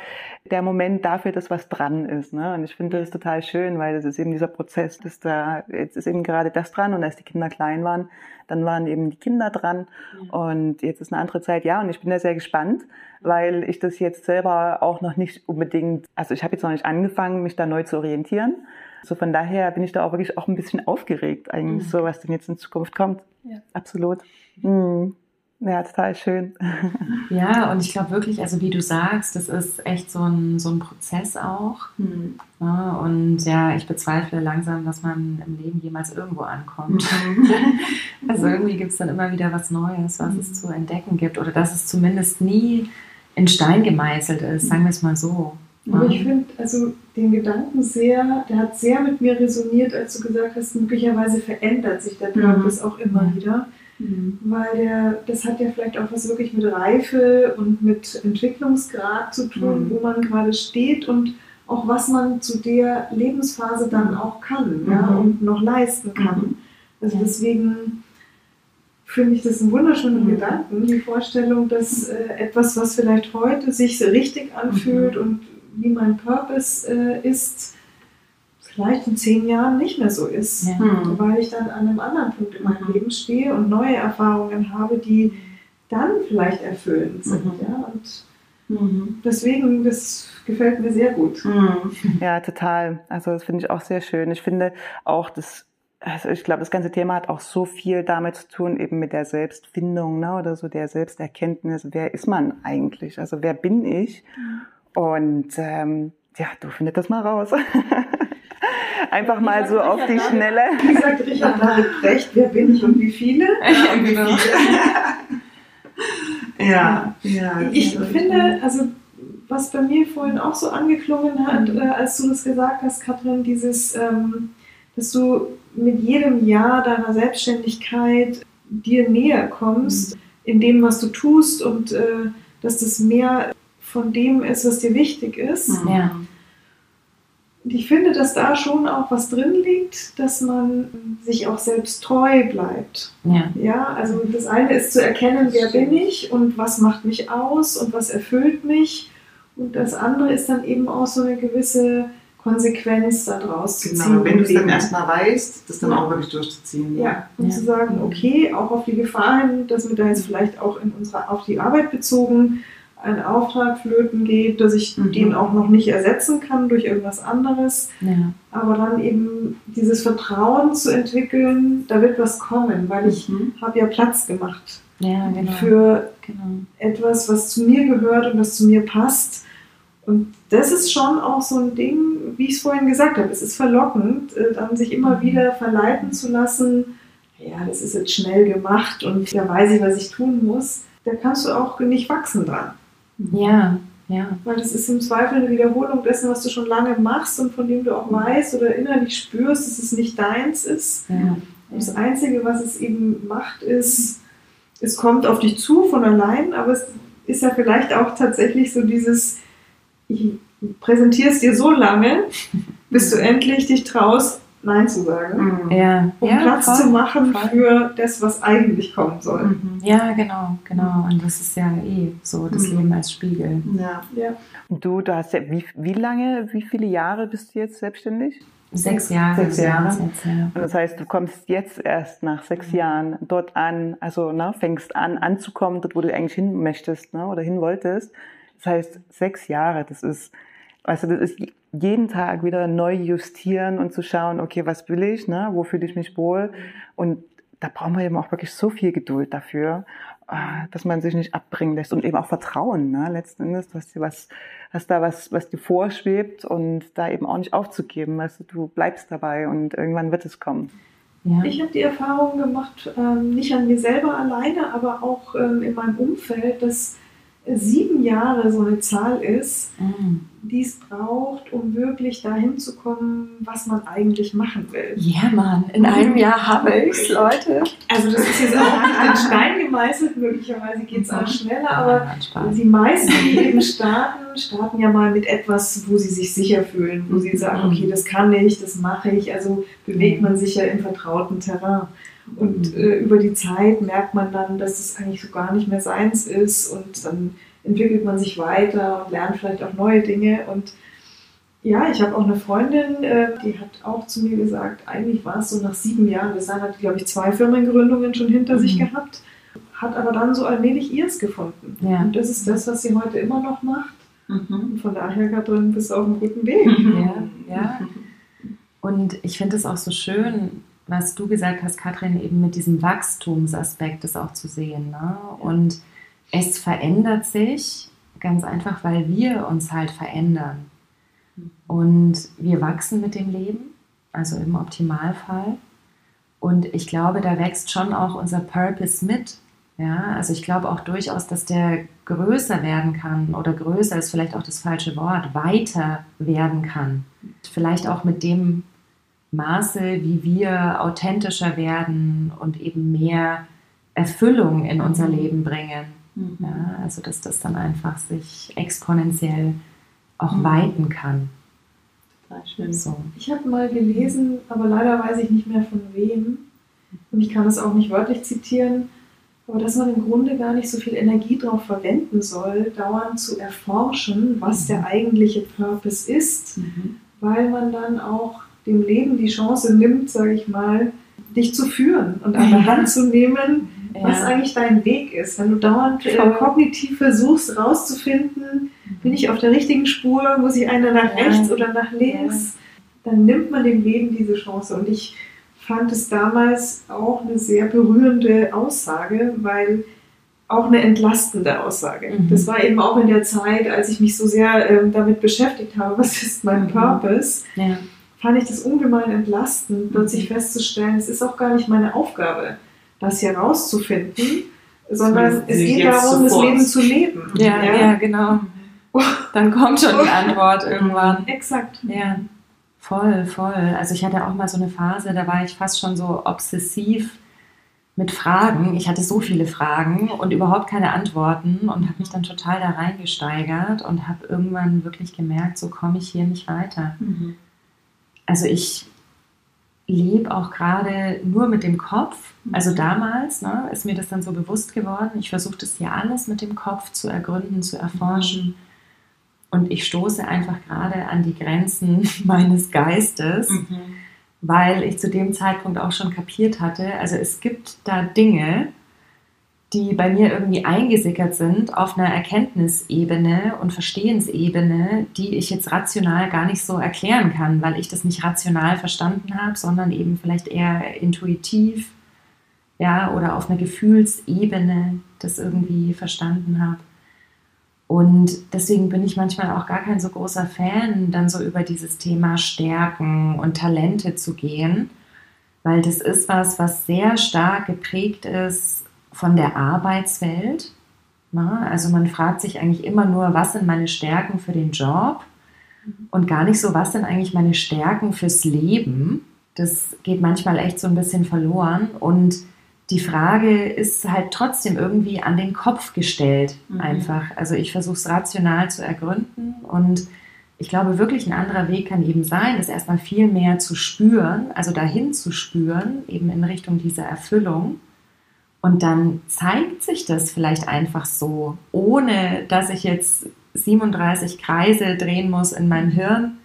der Moment dafür, dass was dran ist. Ne? Und ich finde das total schön, weil das ist eben dieser Prozess, dass da, jetzt ist eben gerade das dran und als die Kinder klein waren, dann waren eben die Kinder dran. Ja. Und jetzt ist eine andere Zeit, ja. Und ich bin da sehr gespannt, weil ich das jetzt selber auch noch nicht unbedingt, also ich habe jetzt noch nicht angefangen, mich da neu zu orientieren. So von daher bin ich da auch wirklich auch ein bisschen aufgeregt eigentlich, mhm. so was denn jetzt in Zukunft kommt. Ja. Absolut. Mhm. Ja, total schön. Ja, und ich glaube wirklich, also wie du sagst, das ist echt so ein, so ein Prozess auch. Mhm. Ja, und ja, ich bezweifle langsam, dass man im Leben jemals irgendwo ankommt. Mhm. also irgendwie gibt es dann immer wieder was Neues, was es mhm. zu entdecken gibt. Oder dass es zumindest nie in Stein gemeißelt ist, sagen wir es mal so. Aber ich finde also den Gedanken sehr, der hat sehr mit mir resoniert, als du gesagt hast, möglicherweise verändert sich der Purpose mhm. auch immer wieder. Mhm. Weil der, das hat ja vielleicht auch was wirklich mit Reife und mit Entwicklungsgrad zu tun, mhm. wo man gerade steht und auch was man zu der Lebensphase dann auch kann ja, mhm. und noch leisten kann. Mhm. Also deswegen finde ich das einen wunderschönen mhm. Gedanken, die Vorstellung, dass äh, etwas, was vielleicht heute sich richtig anfühlt mhm. und wie mein Purpose äh, ist, vielleicht in zehn Jahren nicht mehr so ist, ja. Hm. weil ich dann an einem anderen Punkt in meinem mhm. Leben stehe und neue Erfahrungen habe, die dann vielleicht erfüllend sind. Mhm. Ja? Und mhm. deswegen, das gefällt mir sehr gut. Mhm. Ja, total. Also das finde ich auch sehr schön. Ich finde auch, dass also ich glaube, das ganze Thema hat auch so viel damit zu tun, eben mit der Selbstfindung ne, oder so der Selbsterkenntnis. Wer ist man eigentlich? Also wer bin ich? Mhm. Und ähm, ja, du findest das mal raus. Einfach wie mal so auf die David, Schnelle. Wie sagt Richard David Brecht, wer bin ich und wie viele? Ja, und wie genau. viele. ja, ja. Ich finde, also was bei mir vorhin auch so angeklungen hat, äh, als du das gesagt hast, Katrin, dieses, ähm, dass du mit jedem Jahr deiner Selbstständigkeit dir näher kommst, mhm. in dem, was du tust und äh, dass das mehr von dem ist, was dir wichtig ist. Ja. Und ich finde, dass da schon auch was drin liegt, dass man sich auch selbst treu bleibt. Ja. ja, also das eine ist zu erkennen, wer bin ich und was macht mich aus und was erfüllt mich. Und das andere ist dann eben auch so eine gewisse Konsequenz daraus zu genau, ziehen. Genau, wenn du es dann erstmal weißt, das dann ja. auch wirklich durchzuziehen. Ja, ja. und ja. zu sagen, okay, auch auf die Gefahr hin, dass wir da jetzt vielleicht auch in unserer, auf die Arbeit bezogen ein Auftrag flöten geht, dass ich mhm. den auch noch nicht ersetzen kann durch irgendwas anderes. Ja. Aber dann eben dieses Vertrauen zu entwickeln, da wird was kommen, weil ich mhm. habe ja Platz gemacht ja, genau. für genau. etwas, was zu mir gehört und was zu mir passt. Und das ist schon auch so ein Ding, wie ich es vorhin gesagt habe. Es ist verlockend, äh, dann sich immer mhm. wieder verleiten zu lassen. Ja, das ist jetzt schnell gemacht und da weiß ich, was ich tun muss. Da kannst du auch nicht wachsen dran. Ja, ja. Weil das ist im Zweifel eine Wiederholung dessen, was du schon lange machst und von dem du auch weißt oder innerlich spürst, dass es nicht deins ist. Ja. Das Einzige, was es eben macht, ist, es kommt auf dich zu von allein, aber es ist ja vielleicht auch tatsächlich so dieses, ich präsentiere es dir so lange, bis du endlich dich traust, Nein zu sagen, mhm. ja. um ja, Platz voll, zu machen voll. für das, was eigentlich kommen soll. Mhm. Ja, genau, genau. Und das ist ja eh so das mhm. Leben als Spiegel. Ja. ja. Und du, du hast ja, wie, wie lange, wie viele Jahre bist du jetzt selbstständig? Sechs Jahre. Sechs Jahre. Jetzt, ja. Und das heißt, du kommst jetzt erst nach sechs mhm. Jahren dort an, also ne, fängst an, anzukommen, dort, wo du eigentlich hin möchtest ne, oder hin wolltest. Das heißt, sechs Jahre, das ist, weißt du, das ist jeden Tag wieder neu justieren und zu schauen, okay, was will ich, ne? wo fühle ich mich wohl. Und da brauchen wir eben auch wirklich so viel Geduld dafür, äh, dass man sich nicht abbringen lässt und eben auch Vertrauen, ne? letzten Endes, dass dir was, dass da was, was dir vorschwebt und da eben auch nicht aufzugeben, du, du bleibst dabei und irgendwann wird es kommen. Ja. Ich habe die Erfahrung gemacht, ähm, nicht an mir selber alleine, aber auch ähm, in meinem Umfeld, dass sieben Jahre so eine Zahl ist, Mhm. die es braucht, um wirklich dahin zu kommen, was man eigentlich machen will. Ja, Mann, in einem Jahr habe ich's, Leute. Also das ist jetzt auch nicht in Stein gemeißelt, möglicherweise geht es auch schneller, aber die meisten, die eben starten, starten ja mal mit etwas, wo sie sich sicher fühlen, wo sie sagen, okay, das kann ich, das mache ich, also bewegt man sich ja im vertrauten Terrain. Und äh, über die Zeit merkt man dann, dass es eigentlich so gar nicht mehr seins ist und dann entwickelt man sich weiter und lernt vielleicht auch neue Dinge. Und ja, ich habe auch eine Freundin, äh, die hat auch zu mir gesagt, eigentlich war es so nach sieben Jahren, bis dahin hat, glaube ich, zwei Firmengründungen schon hinter sich Mhm. gehabt, hat aber dann so allmählich ihrs gefunden. Ja. Und das ist das, was sie heute immer noch macht. Mhm. Und von daher, Katrin, bist du auf einem guten Weg. Ja, ja. Und ich finde es auch so schön, was du gesagt hast, Katrin, eben mit diesem Wachstumsaspekt das auch zu sehen. Ne? Und es verändert sich ganz einfach, weil wir uns halt verändern. Und wir wachsen mit dem Leben, also im Optimalfall. Und ich glaube, da wächst schon auch unser Purpose mit. Ja, also ich glaube auch durchaus, dass der größer werden kann oder größer ist vielleicht auch das falsche Wort, weiter werden kann. Vielleicht auch mit dem Maße, wie wir authentischer werden und eben mehr Erfüllung in unser Leben bringen. Mhm. Ja, also dass das dann einfach sich exponentiell auch Mhm. weiten kann. Total schön. So. Ich habe mal gelesen, aber leider weiß ich nicht mehr von wem. Und ich kann es auch nicht wörtlich zitieren, aber dass man im Grunde gar nicht so viel Energie darauf verwenden soll, dauernd zu erforschen, was der eigentliche Purpose ist, Mhm. weil man dann auch dem Leben die Chance nimmt, sage ich mal, dich zu führen und an der Hand zu nehmen, was Ja. eigentlich dein Weg ist. Wenn du dauernd äh, kognitiv versuchst rauszufinden, bin ich auf der richtigen Spur, muss ich einer nach Ja. rechts oder nach links, dann nimmt man dem Leben diese Chance. Und ich fand es damals auch eine sehr berührende Aussage, weil auch eine entlastende Aussage. Mhm. Das war eben auch in der Zeit, als ich mich so sehr ähm, damit beschäftigt habe, was ist mein Mhm. Purpose, Ja. Fand ich das ungemein entlastend, plötzlich festzustellen, es ist auch gar nicht meine Aufgabe, das hier rauszufinden, sondern Sondern es geht darum, das. Leben zu leben. Ja, ja, genau. Dann kommt schon die Antwort irgendwann. Exakt. Ja, voll, voll. Also ich hatte auch mal so eine Phase, da war ich fast schon so obsessiv mit Fragen. Ich hatte so viele Fragen und überhaupt keine Antworten und habe mich dann total da reingesteigert und habe irgendwann wirklich gemerkt, so komme ich hier nicht weiter. Mhm. Also ich lebe auch gerade nur mit dem Kopf. Also damals ne, ist mir das dann so bewusst geworden. Ich versuche das hier alles mit dem Kopf zu ergründen, zu erforschen. Und ich stoße einfach gerade an die Grenzen meines Geistes, Mhm. weil ich zu dem Zeitpunkt auch schon kapiert hatte, also es gibt da Dinge, die bei mir irgendwie eingesickert sind auf einer Erkenntnisebene und Verstehensebene, die ich jetzt rational gar nicht so erklären kann, weil ich das nicht rational verstanden habe, sondern eben vielleicht eher intuitiv, ja, oder auf einer Gefühlsebene das irgendwie verstanden habe. Und deswegen bin ich manchmal auch gar kein so großer Fan, dann so über dieses Thema Stärken und Talente zu gehen, weil das ist was, was sehr stark geprägt ist von der Arbeitswelt. Na, also man fragt sich eigentlich immer nur, was sind meine Stärken für den Job und gar nicht so, was sind eigentlich meine Stärken fürs Leben. Das geht manchmal echt so ein bisschen verloren und die Frage ist halt trotzdem irgendwie an den Kopf gestellt, Mhm. einfach. Also ich versuche es rational zu ergründen und ich glaube wirklich ein anderer Weg kann eben sein, das erstmal viel mehr zu spüren, also dahin zu spüren, eben in Richtung dieser Erfüllung. Und dann zeigt sich das vielleicht einfach so, ohne dass ich jetzt 37 Kreise drehen muss in meinem Hirn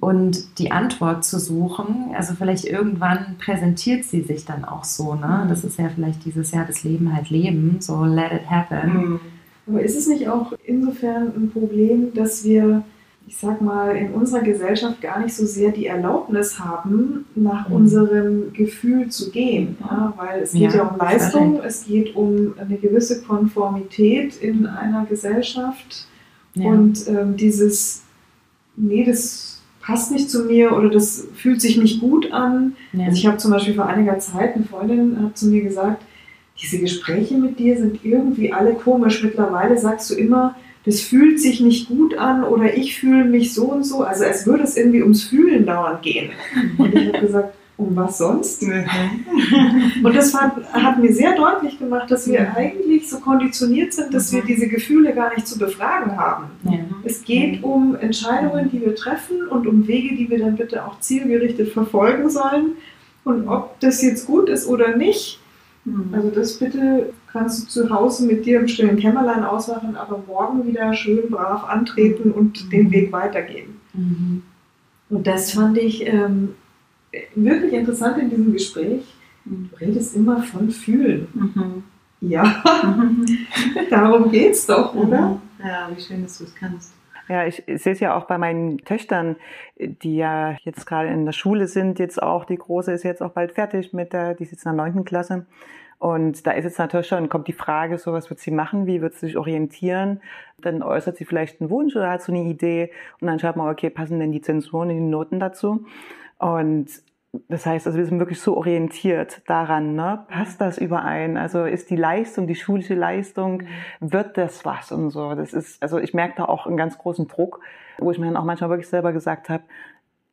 und die Antwort zu suchen. Also vielleicht irgendwann präsentiert sie sich dann auch so. Ne? Mhm. Das ist ja vielleicht dieses Jahr das Leben halt Leben, so let it happen. Mhm. Aber ist es nicht auch insofern ein Problem, dass wir, ich sag mal, in unserer Gesellschaft gar nicht so sehr die Erlaubnis haben, nach Mhm. unserem Gefühl zu gehen? Ja, weil es geht Ja, ja, um Leistung, es geht um eine gewisse Konformität in einer Gesellschaft. Ja. Und ähm, dieses, nee, das passt nicht zu mir oder das fühlt sich nicht gut an. Also ich habe zum Beispiel vor einiger Zeit, eine Freundin hat zu mir gesagt, diese Gespräche mit dir sind irgendwie alle komisch. Mittlerweile sagst du immer, das fühlt sich nicht gut an oder ich fühle mich so und so. Also als würde es irgendwie ums Fühlen dauernd gehen. Und ich habe gesagt, um was sonst? Und das war, hat mir sehr deutlich gemacht, dass wir eigentlich so konditioniert sind, dass wir diese Gefühle gar nicht zu befragen haben. Ja. Es geht um Entscheidungen, die wir treffen und um Wege, die wir dann bitte auch zielgerichtet verfolgen sollen. Und ob das jetzt gut ist oder nicht, also das bitte kannst du zu Hause mit dir im stillen Kämmerlein ausmachen, aber morgen wieder schön brav antreten und den Weg weitergehen. Mhm. Und das fand ich ähm, wirklich interessant in diesem Gespräch. Du redest immer von Fühlen. Mhm. Ja, darum geht's doch, oder? Ja, wie schön, dass du es kannst. Ja, ich sehe es ja auch bei meinen Töchtern, die ja jetzt gerade in der Schule sind, jetzt auch, die Große ist jetzt auch bald fertig mit der, die ist jetzt in der neunten Klasse. Und da ist jetzt natürlich schon, kommt die Frage, so was wird sie machen, wie wird sie sich orientieren? Dann äußert sie vielleicht einen Wunsch oder hat so eine Idee und dann schaut man, okay, passen denn die Zensuren, die Noten dazu? Und das heißt, also wir sind wirklich so orientiert daran, ne? passt das überein? Also ist die Leistung, die schulische Leistung, wird das was und so? Das ist, also ich merke da auch einen ganz großen Druck, wo ich mir dann auch manchmal wirklich selber gesagt habe,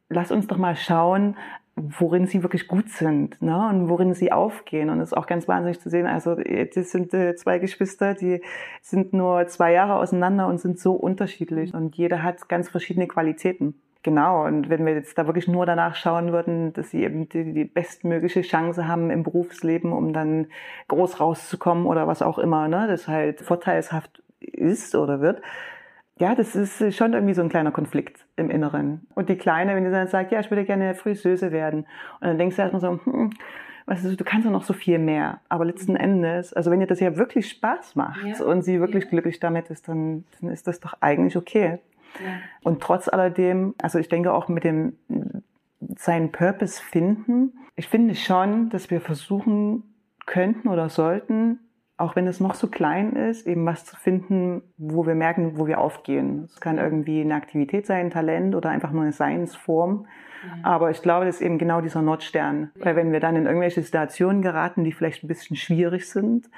lass uns doch mal schauen, worin sie wirklich gut sind ne? und worin sie aufgehen. Und es ist auch ganz wahnsinnig zu sehen. Also das sind äh, zwei Geschwister, die sind nur zwei Jahre auseinander und sind so unterschiedlich. Und jeder hat ganz verschiedene Qualitäten. Genau, und wenn wir jetzt da wirklich nur danach schauen würden, dass sie eben die, die bestmögliche Chance haben im Berufsleben, um dann groß rauszukommen oder was auch immer, ne, das halt vorteilshaft ist oder wird, ja, das ist schon irgendwie so ein kleiner Konflikt im Inneren. Und die Kleine, wenn die dann sagt, ja, ich würde gerne Friseuse werden, und dann denkst du erstmal so, hm, weißt du, du kannst ja noch so viel mehr. Aber letzten Endes, also wenn ihr das ja wirklich Spaß macht Ja. und sie wirklich Ja. glücklich damit ist, dann, dann ist das doch eigentlich okay. Ja. Und trotz alledem, also ich denke auch mit dem seinen Purpose finden, ich finde schon, dass wir versuchen könnten oder sollten, auch wenn es noch so klein ist, eben was zu finden, wo wir merken, wo wir aufgehen. Es kann irgendwie eine Aktivität sein, ein Talent oder einfach nur eine Seinsform. Aber ich glaube, das ist eben genau dieser Nordstern. Weil wenn wir dann in irgendwelche Situationen geraten, die vielleicht ein bisschen schwierig sind,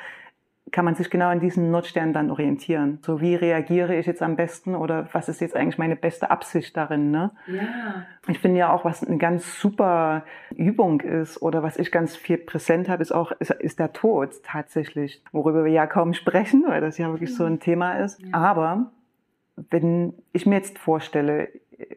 kann man sich genau an diesen Nordstern dann orientieren. So wie reagiere ich jetzt am besten oder was ist jetzt eigentlich meine beste Absicht darin? Ne? Ja. Ich finde ja auch, was eine ganz super Übung ist oder was ich ganz viel präsent habe, ist auch ist, ist der Tod tatsächlich, worüber wir ja kaum sprechen, weil das ja wirklich so ein Thema ist. Ja. Aber wenn ich mir jetzt vorstelle,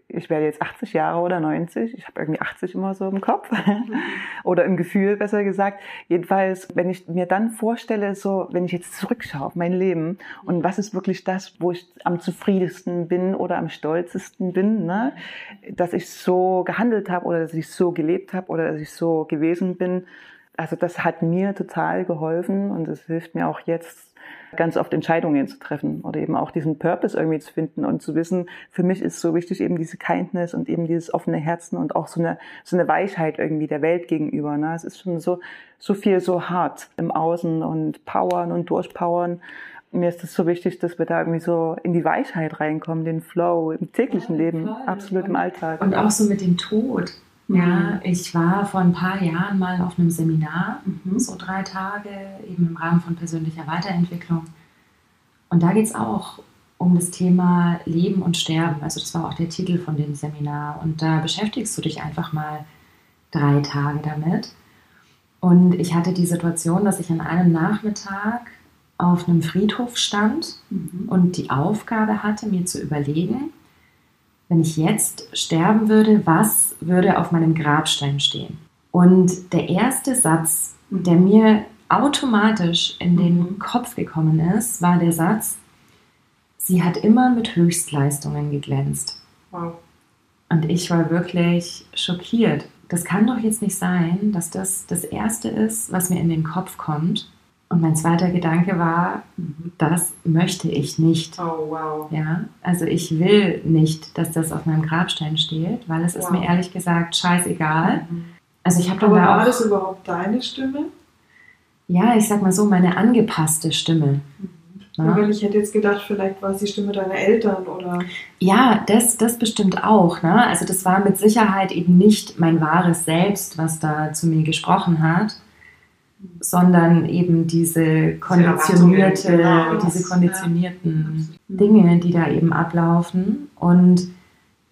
ich werde jetzt 80 Jahre oder 90, ich habe irgendwie 80 immer so im Kopf oder im Gefühl besser gesagt. Jedenfalls, wenn ich mir dann vorstelle, so wenn ich jetzt zurückschaue auf mein Leben und was ist wirklich das, wo ich am zufriedensten bin oder am stolzesten bin, ne? dass ich so gehandelt habe oder dass ich so gelebt habe oder dass ich so gewesen bin. Also das hat mir total geholfen und es hilft mir auch jetzt ganz oft Entscheidungen zu treffen oder eben auch diesen Purpose irgendwie zu finden und zu wissen, für mich ist so wichtig eben diese Kindness und eben dieses offene Herzen und auch so eine, so eine Weichheit irgendwie der Welt gegenüber. Ne? Es ist schon so, so viel so hart im Außen und powern und durchpowern. Mir ist es so wichtig, dass wir da irgendwie so in die Weichheit reinkommen, den Flow im täglichen Voll, Leben, absolut im Alltag. Und auch so mit dem Tod. Ja, ich war vor ein paar Jahren mal auf einem Seminar, Mhm. so drei Tage, eben im Rahmen von persönlicher Weiterentwicklung. Und da geht es auch um das Thema Leben und Sterben. Also das war auch der Titel von dem Seminar. Und da beschäftigst du dich einfach mal drei Tage damit. Und ich hatte die Situation, dass ich an einem Nachmittag auf einem Friedhof stand Mhm. und die Aufgabe hatte, mir zu überlegen, wenn ich jetzt sterben würde, was würde auf meinem Grabstein stehen? Und der erste Satz, der mir automatisch in den Mhm. Kopf gekommen ist, war der Satz, sie hat immer mit Höchstleistungen geglänzt. Wow. Und ich war wirklich schockiert. Das kann doch jetzt nicht sein, dass das das Erste ist, was mir in den Kopf kommt. Und mein zweiter Gedanke war, Mhm. das möchte ich nicht. Oh, wow. Ja, also ich will nicht, dass das auf meinem Grabstein steht, weil es ist Wow. mir ehrlich gesagt scheißegal. Mhm. Also ich habe dann Aber da war auch, das überhaupt deine Stimme? ja, ich sag mal so, meine angepasste Stimme. Weil Ne? ich hätte jetzt gedacht, vielleicht war es die Stimme deiner Eltern oder. Ja, das, das bestimmt auch. Ne? Also das war mit Sicherheit eben nicht mein wahres Selbst, was da zu mir gesprochen hat. Sondern eben diese konditionierte, genau. diese konditionierten Ja. Dinge, die da eben ablaufen. Und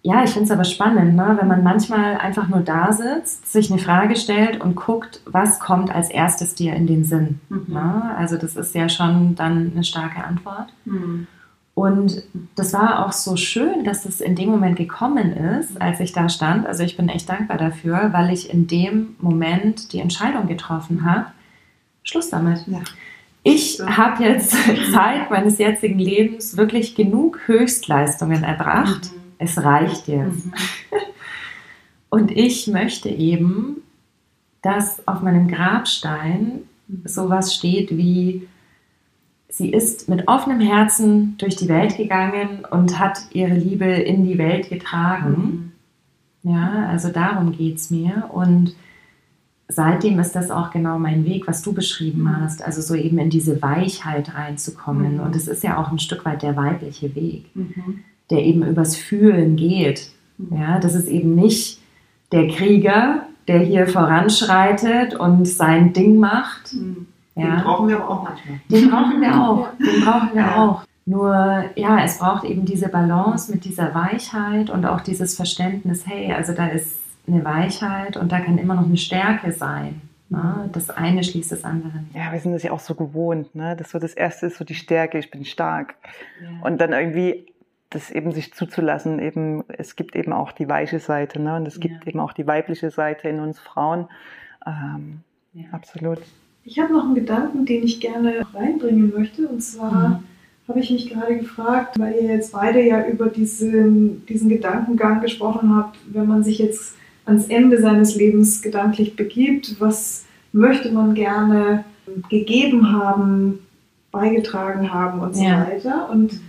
ja, ich finde es aber spannend, ne? wenn man manchmal einfach nur da sitzt, sich eine Frage stellt und guckt, was kommt als erstes dir in den Sinn. Mhm. Ne? Also das ist ja schon dann eine starke Antwort. Mhm. Und das war auch so schön, dass es in dem Moment gekommen ist, als ich da stand. Also ich bin echt dankbar dafür, weil ich in dem Moment die Entscheidung getroffen habe. Schluss damit. Ja. Ich So. habe jetzt Zeit meines jetzigen Lebens wirklich genug Höchstleistungen erbracht. Es reicht jetzt. Mhm. Und ich möchte eben, dass auf meinem Grabstein sowas steht wie, sie ist mit offenem Herzen durch die Welt gegangen und hat ihre Liebe in die Welt getragen. Ja, also darum geht es mir. Und seitdem ist das auch genau mein Weg, was du beschrieben hast. Also so eben in diese Weichheit reinzukommen. Mhm. Und es ist ja auch ein Stück weit der weibliche Weg, Mhm. der eben übers Fühlen geht. Ja, das ist eben nicht der Krieger, der hier voranschreitet und sein Ding macht. Mhm. Ja. Den brauchen wir aber auch manchmal. Den brauchen wir auch. Den brauchen wir Ja. auch. Nur, ja, es braucht eben diese Balance mit dieser Weichheit und auch dieses Verständnis, hey, also da ist eine Weichheit und da kann immer noch eine Stärke sein. Ne? Das eine schließt das andere nicht. Ja, wir sind das ja auch so gewohnt, ne? Das so das erste ist so die Stärke, ich bin stark. Ja. Und dann irgendwie das eben sich zuzulassen, eben, es gibt eben auch die weiche Seite, ne? Und es gibt Ja. eben auch die weibliche Seite in uns Frauen. Ähm, Ja. Absolut. Ich habe noch einen Gedanken, den ich gerne reinbringen möchte. Und zwar Mhm. habe ich mich gerade gefragt, weil ihr jetzt beide ja über diesen, diesen Gedankengang gesprochen habt, wenn man sich jetzt ans Ende seines Lebens gedanklich begibt, was möchte man gerne gegeben haben, beigetragen haben und so Ja. weiter. Und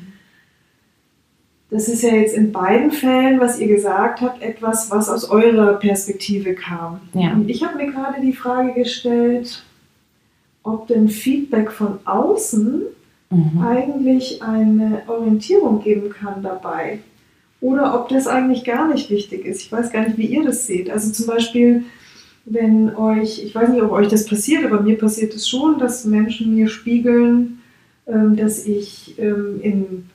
das ist ja jetzt in beiden Fällen, was ihr gesagt habt, etwas, was aus eurer Perspektive kam. Ja. Und ich habe mir gerade die Frage gestellt, ob denn Feedback von außen Mhm. eigentlich eine Orientierung geben kann dabei. Oder ob das eigentlich gar nicht wichtig ist. Ich weiß gar nicht, wie ihr das seht. Also zum Beispiel, wenn euch, ich weiß nicht, ob euch das passiert, aber mir passiert es schon, dass Menschen mir spiegeln, ähm, dass ich ähm, in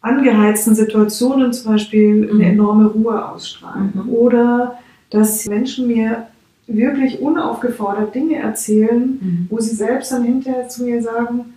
angeheizten Situationen zum Beispiel eine Mhm. enorme Ruhe ausstrahle. Mhm. Oder dass Menschen mir wirklich unaufgefordert Dinge erzählen, Mhm. wo sie selbst dann hinterher zu mir sagen,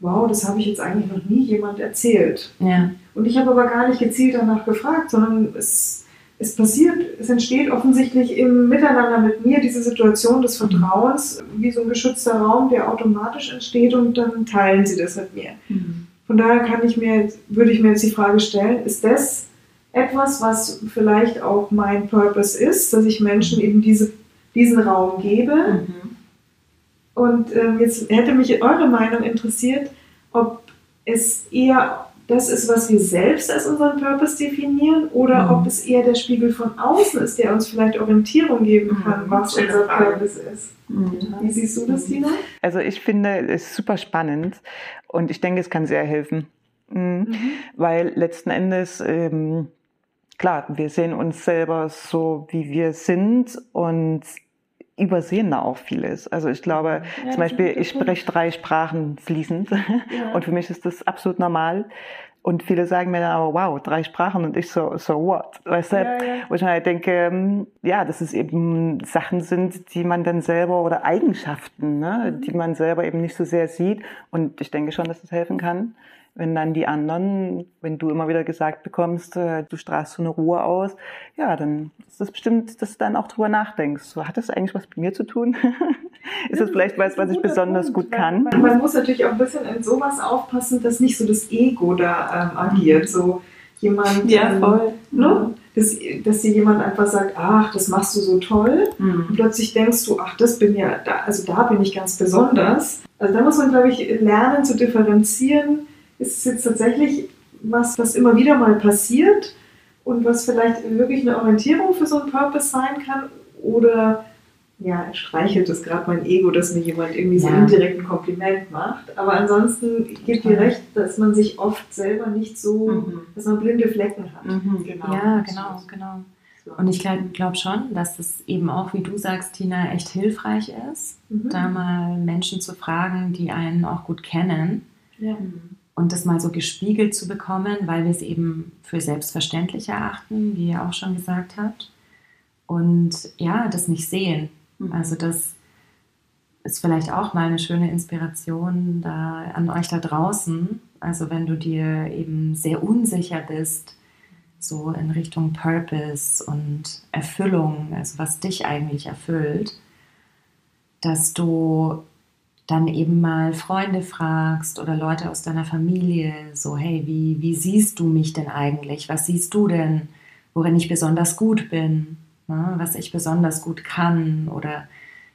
wow, das habe ich jetzt eigentlich noch nie jemand erzählt. Ja. Und ich habe aber gar nicht gezielt danach gefragt, sondern es, es passiert, es entsteht offensichtlich im Miteinander mit mir diese Situation des Vertrauens, wie so ein geschützter Raum, der automatisch entsteht und dann teilen sie das mit mir. Mhm. Von daher kann ich mir, würde ich mir jetzt die Frage stellen, ist das etwas, was vielleicht auch mein Purpose ist, dass ich Menschen eben diese, diesen Raum gebe? Mhm. Und ähm, jetzt hätte mich eure Meinung interessiert, ob es eher das ist, was wir selbst als unseren Purpose definieren oder Mhm. ob es eher der Spiegel von außen ist, der uns vielleicht Orientierung geben kann, Mhm. was unser. Purpose ist. Mhm. Wie siehst du das, Tina? Also ich finde es super spannend und ich denke, es kann sehr helfen. Mhm. Weil letzten Endes, ähm, klar, wir sehen uns selber so, wie wir sind und übersehen da auch vieles. Also ich glaube, Ja, zum Beispiel, das ich spreche drei Sprachen fließend Ja. und für mich ist das absolut normal. Und viele sagen mir dann aber, wow, drei Sprachen und ich so, so what? Weißt du? Ja, ja. Wo ich mir halt denke, ähm, ja, dass es eben Sachen sind, die man dann selber oder Eigenschaften, ne, Mhm. die man selber eben nicht so sehr sieht. Und ich denke schon, dass es helfen kann, wenn dann die anderen, wenn du immer wieder gesagt bekommst, äh, du strahlst so eine Ruhe aus, ja, dann ist das bestimmt, dass du dann auch drüber nachdenkst. So, hat das eigentlich was mit mir zu tun? ist das vielleicht was, was ich besonders Punkt, gut kann? Man, man muss natürlich auch ein bisschen in sowas aufpassen, dass nicht so das Ego da ähm, agiert. So jemand, ähm, ne? dass, dass dir jemand einfach sagt, ach, das machst du so toll. Und Mhm. plötzlich denkst du, ach, das bin ja, da, also da bin ich ganz besonders. Also da muss man, glaube ich, lernen zu differenzieren. Ist es jetzt tatsächlich was, was immer wieder mal passiert und was vielleicht wirklich eine Orientierung für so einen Purpose sein kann? Oder ja, streichelt es gerade mein Ego, dass mir jemand irgendwie so Ja. indirekt ein Kompliment macht. Aber ansonsten gibt dir recht, dass man sich oft selber nicht so, Mhm. dass man blinde Flecken hat. Mhm. Genau. Ja, genau, genau. Und ich glaube glaub schon, dass es eben auch, wie du sagst, Tina, echt hilfreich ist, Mhm. da mal Menschen zu fragen, die einen auch gut kennen Ja. Und das mal so gespiegelt zu bekommen, weil wir es eben für selbstverständlich erachten, wie ihr auch schon gesagt habt. Und ja, das nicht sehen. Mhm. Also das ist vielleicht auch mal eine schöne Inspiration da an euch da draußen. Also wenn du dir eben sehr unsicher bist, so in Richtung Purpose und Erfüllung, also was dich eigentlich erfüllt, dass du dann eben mal Freunde fragst oder Leute aus deiner Familie, so hey, wie, wie siehst du mich denn eigentlich? Was siehst du denn, worin ich besonders gut bin, ne? was ich besonders gut kann oder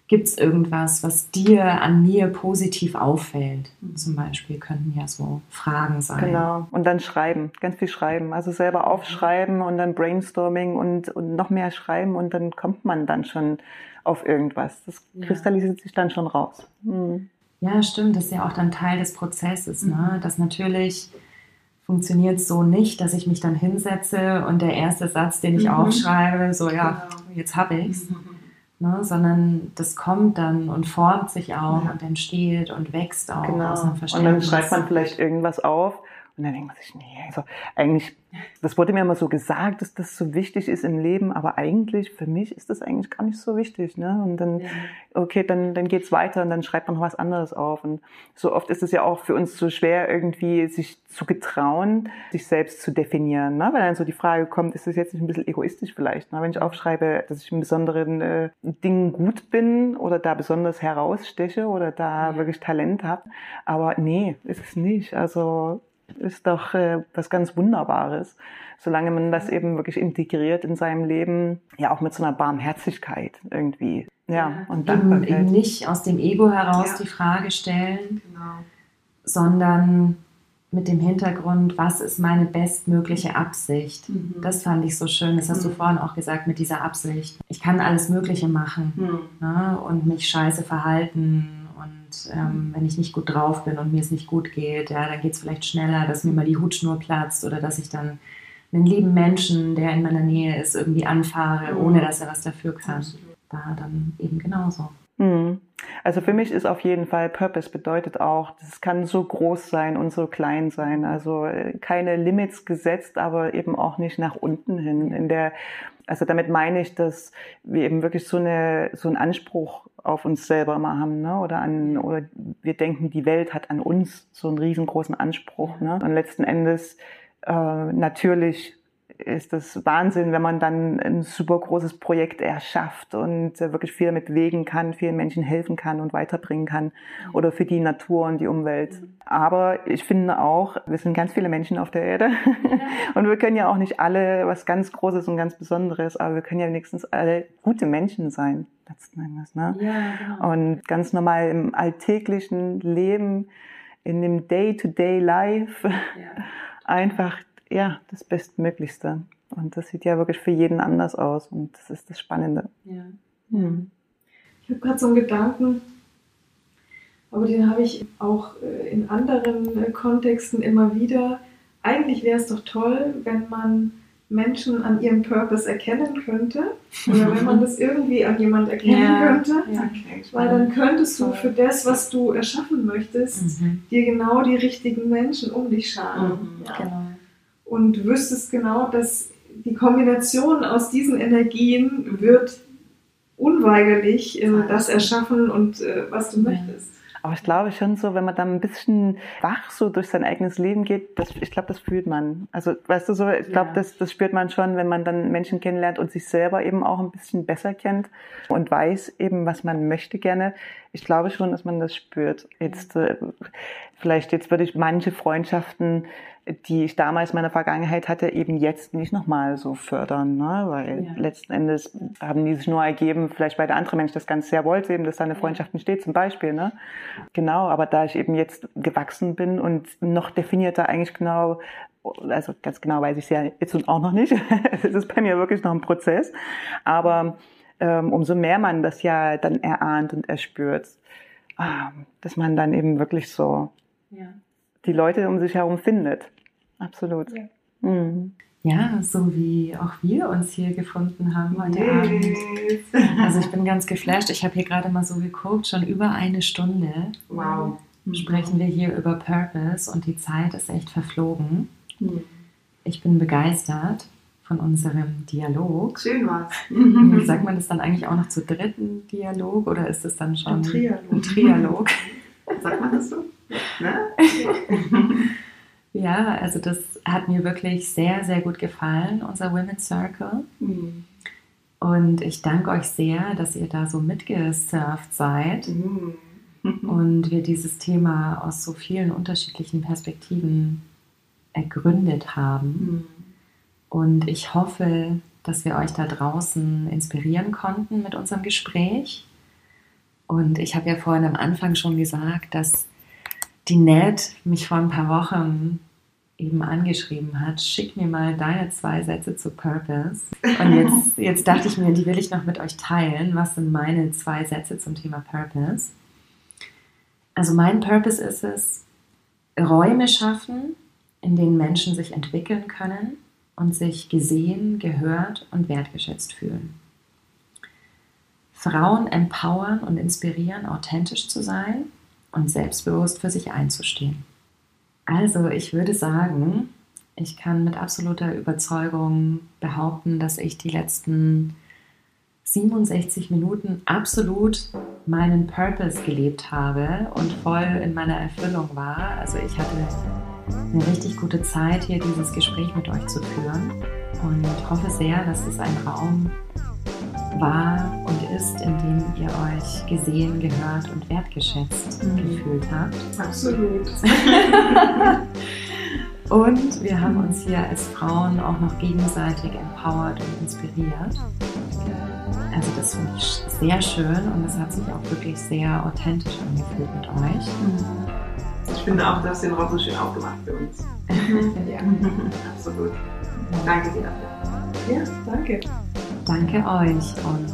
gibt es irgendwas, was dir an mir positiv auffällt? Zum Beispiel könnten ja so Fragen sein. Genau. Und dann schreiben, ganz viel schreiben. Also selber aufschreiben und dann Brainstorming und, und noch mehr schreiben und dann kommt man dann schon auf irgendwas. Das Ja. kristallisiert sich dann schon raus. Mhm. Ja, stimmt. Das ist ja auch dann Teil des Prozesses. Ne? Das natürlich funktioniert so nicht, dass ich mich dann hinsetze und der erste Satz, den ich Mhm. aufschreibe, so ja, Genau. jetzt habe ich's. Mhm. Ne? Sondern das kommt dann und formt sich auch Ja. und entsteht und wächst auch Genau. aus einem Und Verständnis. dann schreibt man vielleicht irgendwas auf und dann denkt man sich, nee, also eigentlich, das wurde mir immer so gesagt, dass das so wichtig ist im Leben, aber eigentlich, für mich ist das eigentlich gar nicht so wichtig. Ne? Und dann, Ja. okay, dann, dann geht's weiter und dann schreibt man noch was anderes auf. Und so oft ist es ja auch für uns so schwer, irgendwie sich zu getrauen, sich selbst zu definieren. Ne? Weil dann so die Frage kommt, ist das jetzt nicht ein bisschen egoistisch vielleicht? Ne? Wenn ich aufschreibe, dass ich in besonderen äh, Dingen gut bin oder da besonders heraussteche oder da Ja. wirklich Talent habe. Aber nee, ist es nicht. Also ist doch äh, was ganz Wunderbares, solange man das eben wirklich integriert in seinem Leben, ja auch mit so einer Barmherzigkeit irgendwie. Ja, und eben, Dankbarkeit. eben nicht aus dem Ego heraus Ja. die Frage stellen, Genau. sondern mit dem Hintergrund, was ist meine bestmögliche Absicht? Mhm. Das fand ich so schön. Das hast du Mhm. vorhin auch gesagt mit dieser Absicht. Ich kann alles Mögliche machen Mhm. ne? und mich scheiße verhalten. Ähm, wenn ich nicht gut drauf bin und mir es nicht gut geht, ja, dann geht es vielleicht schneller, dass mir mal die Hutschnur platzt oder dass ich dann einen lieben Menschen, der in meiner Nähe ist, irgendwie anfahre, Mhm. ohne dass er was dafür kann. War dann eben genauso. Mhm. Also für mich ist auf jeden Fall Purpose bedeutet auch, das kann so groß sein und so klein sein. Also äh, keine Limits gesetzt, aber eben auch nicht nach unten hin. In der, also damit meine ich, dass wir eben wirklich so eine so einen Anspruch auf uns selber mal haben, ne? Oder an oder wir denken, die Welt hat an uns so einen riesengroßen Anspruch, ne? Und letzten Endes äh, natürlich ist das Wahnsinn, wenn man dann ein super großes Projekt erschafft und äh, wirklich viel damit bewegen kann, vielen Menschen helfen kann und weiterbringen kann oder für die Natur und die Umwelt. Aber ich finde auch, wir sind ganz viele Menschen auf der Erde und wir können ja auch nicht alle was ganz Großes und ganz Besonderes, aber wir können ja wenigstens alle gute Menschen sein, letzten Endes. Ne? Ja, genau. Und ganz normal im alltäglichen Leben, in dem Day-to-Day-Life einfach ja das Bestmöglichste. Und das sieht ja wirklich für jeden anders aus und das ist das Spannende. Ja. Hm. Ich habe gerade so einen Gedanken, aber den habe ich auch äh, in anderen äh, Kontexten immer wieder. Eigentlich wäre es doch toll, wenn man Menschen an ihrem Purpose erkennen könnte oder wenn man das irgendwie an jemand erkennen Ja. könnte, Ja. Okay, weil dann könntest du für das, was du erschaffen möchtest, Mhm. dir genau die richtigen Menschen um dich scharen. Mhm. Ja. Genau. Und du wüsstest genau, dass die Kombination aus diesen Energien wird unweigerlich äh, das erschaffen und äh, was du Ja. möchtest. Aber ich glaube schon so, wenn man dann ein bisschen wach so durch sein eigenes Leben geht, das, ich glaube, das fühlt man. Also, weißt du so, ich glaube, Ja. das, das spürt man schon, wenn man dann Menschen kennenlernt und sich selber eben auch ein bisschen besser kennt und weiß eben, was man möchte gerne. Ich glaube schon, dass man das spürt. Jetzt, äh, vielleicht jetzt würde ich manche Freundschaften, die ich damals in meiner Vergangenheit hatte, eben jetzt nicht nochmal so fördern, ne? weil Ja. letzten Endes haben die sich nur ergeben, vielleicht weil der andere Mensch das ganz sehr wollte, eben, dass da eine Freundschaft entsteht zum Beispiel. Ne? Genau, aber da ich eben jetzt gewachsen bin und noch definierter eigentlich genau, also ganz genau weiß ich es ja jetzt und auch noch nicht, es ist bei mir wirklich noch ein Prozess, aber ähm, umso mehr man das ja dann erahnt und erspürt, ah, dass man dann eben wirklich so Ja. die Leute um sich herum findet. Absolut. Ja. Mhm. ja, so wie auch wir uns hier gefunden haben heute Yes. Abend. Also ich bin ganz geflasht. Ich habe hier gerade mal so geguckt, schon über eine Stunde Wow. sprechen wir hier über Purpose und die Zeit ist echt verflogen. Mhm. Ich bin begeistert von unserem Dialog. Schön war's. Wie Sagt man das dann eigentlich auch noch zu dritten Dialog oder ist es dann schon Ein Trialog. ein Trialog? Sagt man das so? Ne? Ja, also das hat mir wirklich sehr, sehr gut gefallen, unser Women's Circle. Mhm. Und ich danke euch sehr, dass ihr da so mitgesurft seid Mhm. und wir dieses Thema aus so vielen unterschiedlichen Perspektiven ergründet haben. Mhm. Und ich hoffe, dass wir euch da draußen inspirieren konnten mit unserem Gespräch. Und ich habe ja vorhin am Anfang schon gesagt, dass die Ned mich vor ein paar Wochen eben angeschrieben hat, schick mir mal deine zwei Sätze zu Purpose. Und jetzt, jetzt dachte ich mir, die will ich noch mit euch teilen. Was sind meine zwei Sätze zum Thema Purpose? Also mein Purpose ist es, Räume schaffen, in denen Menschen sich entwickeln können und sich gesehen, gehört und wertgeschätzt fühlen. Frauen empowern und inspirieren, authentisch zu sein und selbstbewusst für sich einzustehen. Also ich würde sagen, ich kann mit absoluter Überzeugung behaupten, dass ich die letzten 67 Minuten absolut meinen Purpose gelebt habe und voll in meiner Erfüllung war. Also ich hatte eine richtig gute Zeit, hier dieses Gespräch mit euch zu führen und hoffe sehr, dass es ein Raum war und ist, in dem ihr euch gesehen, gehört und wertgeschätzt Mhm. gefühlt habt. Absolut. Und wir haben uns hier als Frauen auch noch gegenseitig empowert und inspiriert. Also das finde ich sehr schön und es hat sich auch wirklich sehr authentisch angefühlt mit euch. Ich finde auch, du hast den Raum so schön aufgemacht für uns. Ja, Absolut. Danke dir dafür. ja danke. Danke euch. Und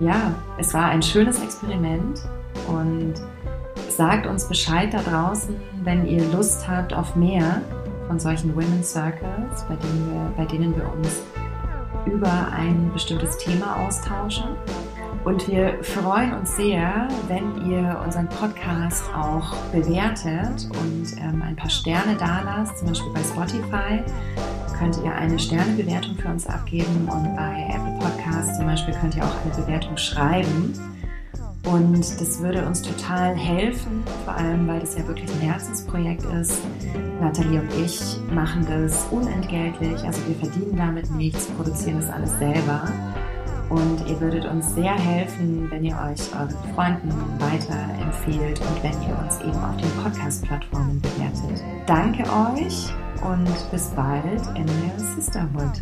ja, es war ein schönes Experiment. Und sagt uns Bescheid da draußen, wenn ihr Lust habt auf mehr von solchen Women's Circles, bei denen wir, bei denen wir uns über ein bestimmtes Thema austauschen. Und wir freuen uns sehr, wenn ihr unseren Podcast auch bewertet und ähm, ein paar Sterne da lasst, zum Beispiel bei Spotify könnt ihr eine Sternebewertung für uns abgeben und bei Apple Podcasts zum Beispiel könnt ihr auch eine Bewertung schreiben. Und das würde uns total helfen, vor allem weil das ja wirklich ein Herzensprojekt ist. Nathalie und ich machen das unentgeltlich, also wir verdienen damit nichts, produzieren das alles selber. Und ihr würdet uns sehr helfen, wenn ihr euch euren Freunden weiterempfehlt und wenn ihr uns eben auf den Podcast-Plattformen bewertet. Danke euch und bis bald in der Sisterhood.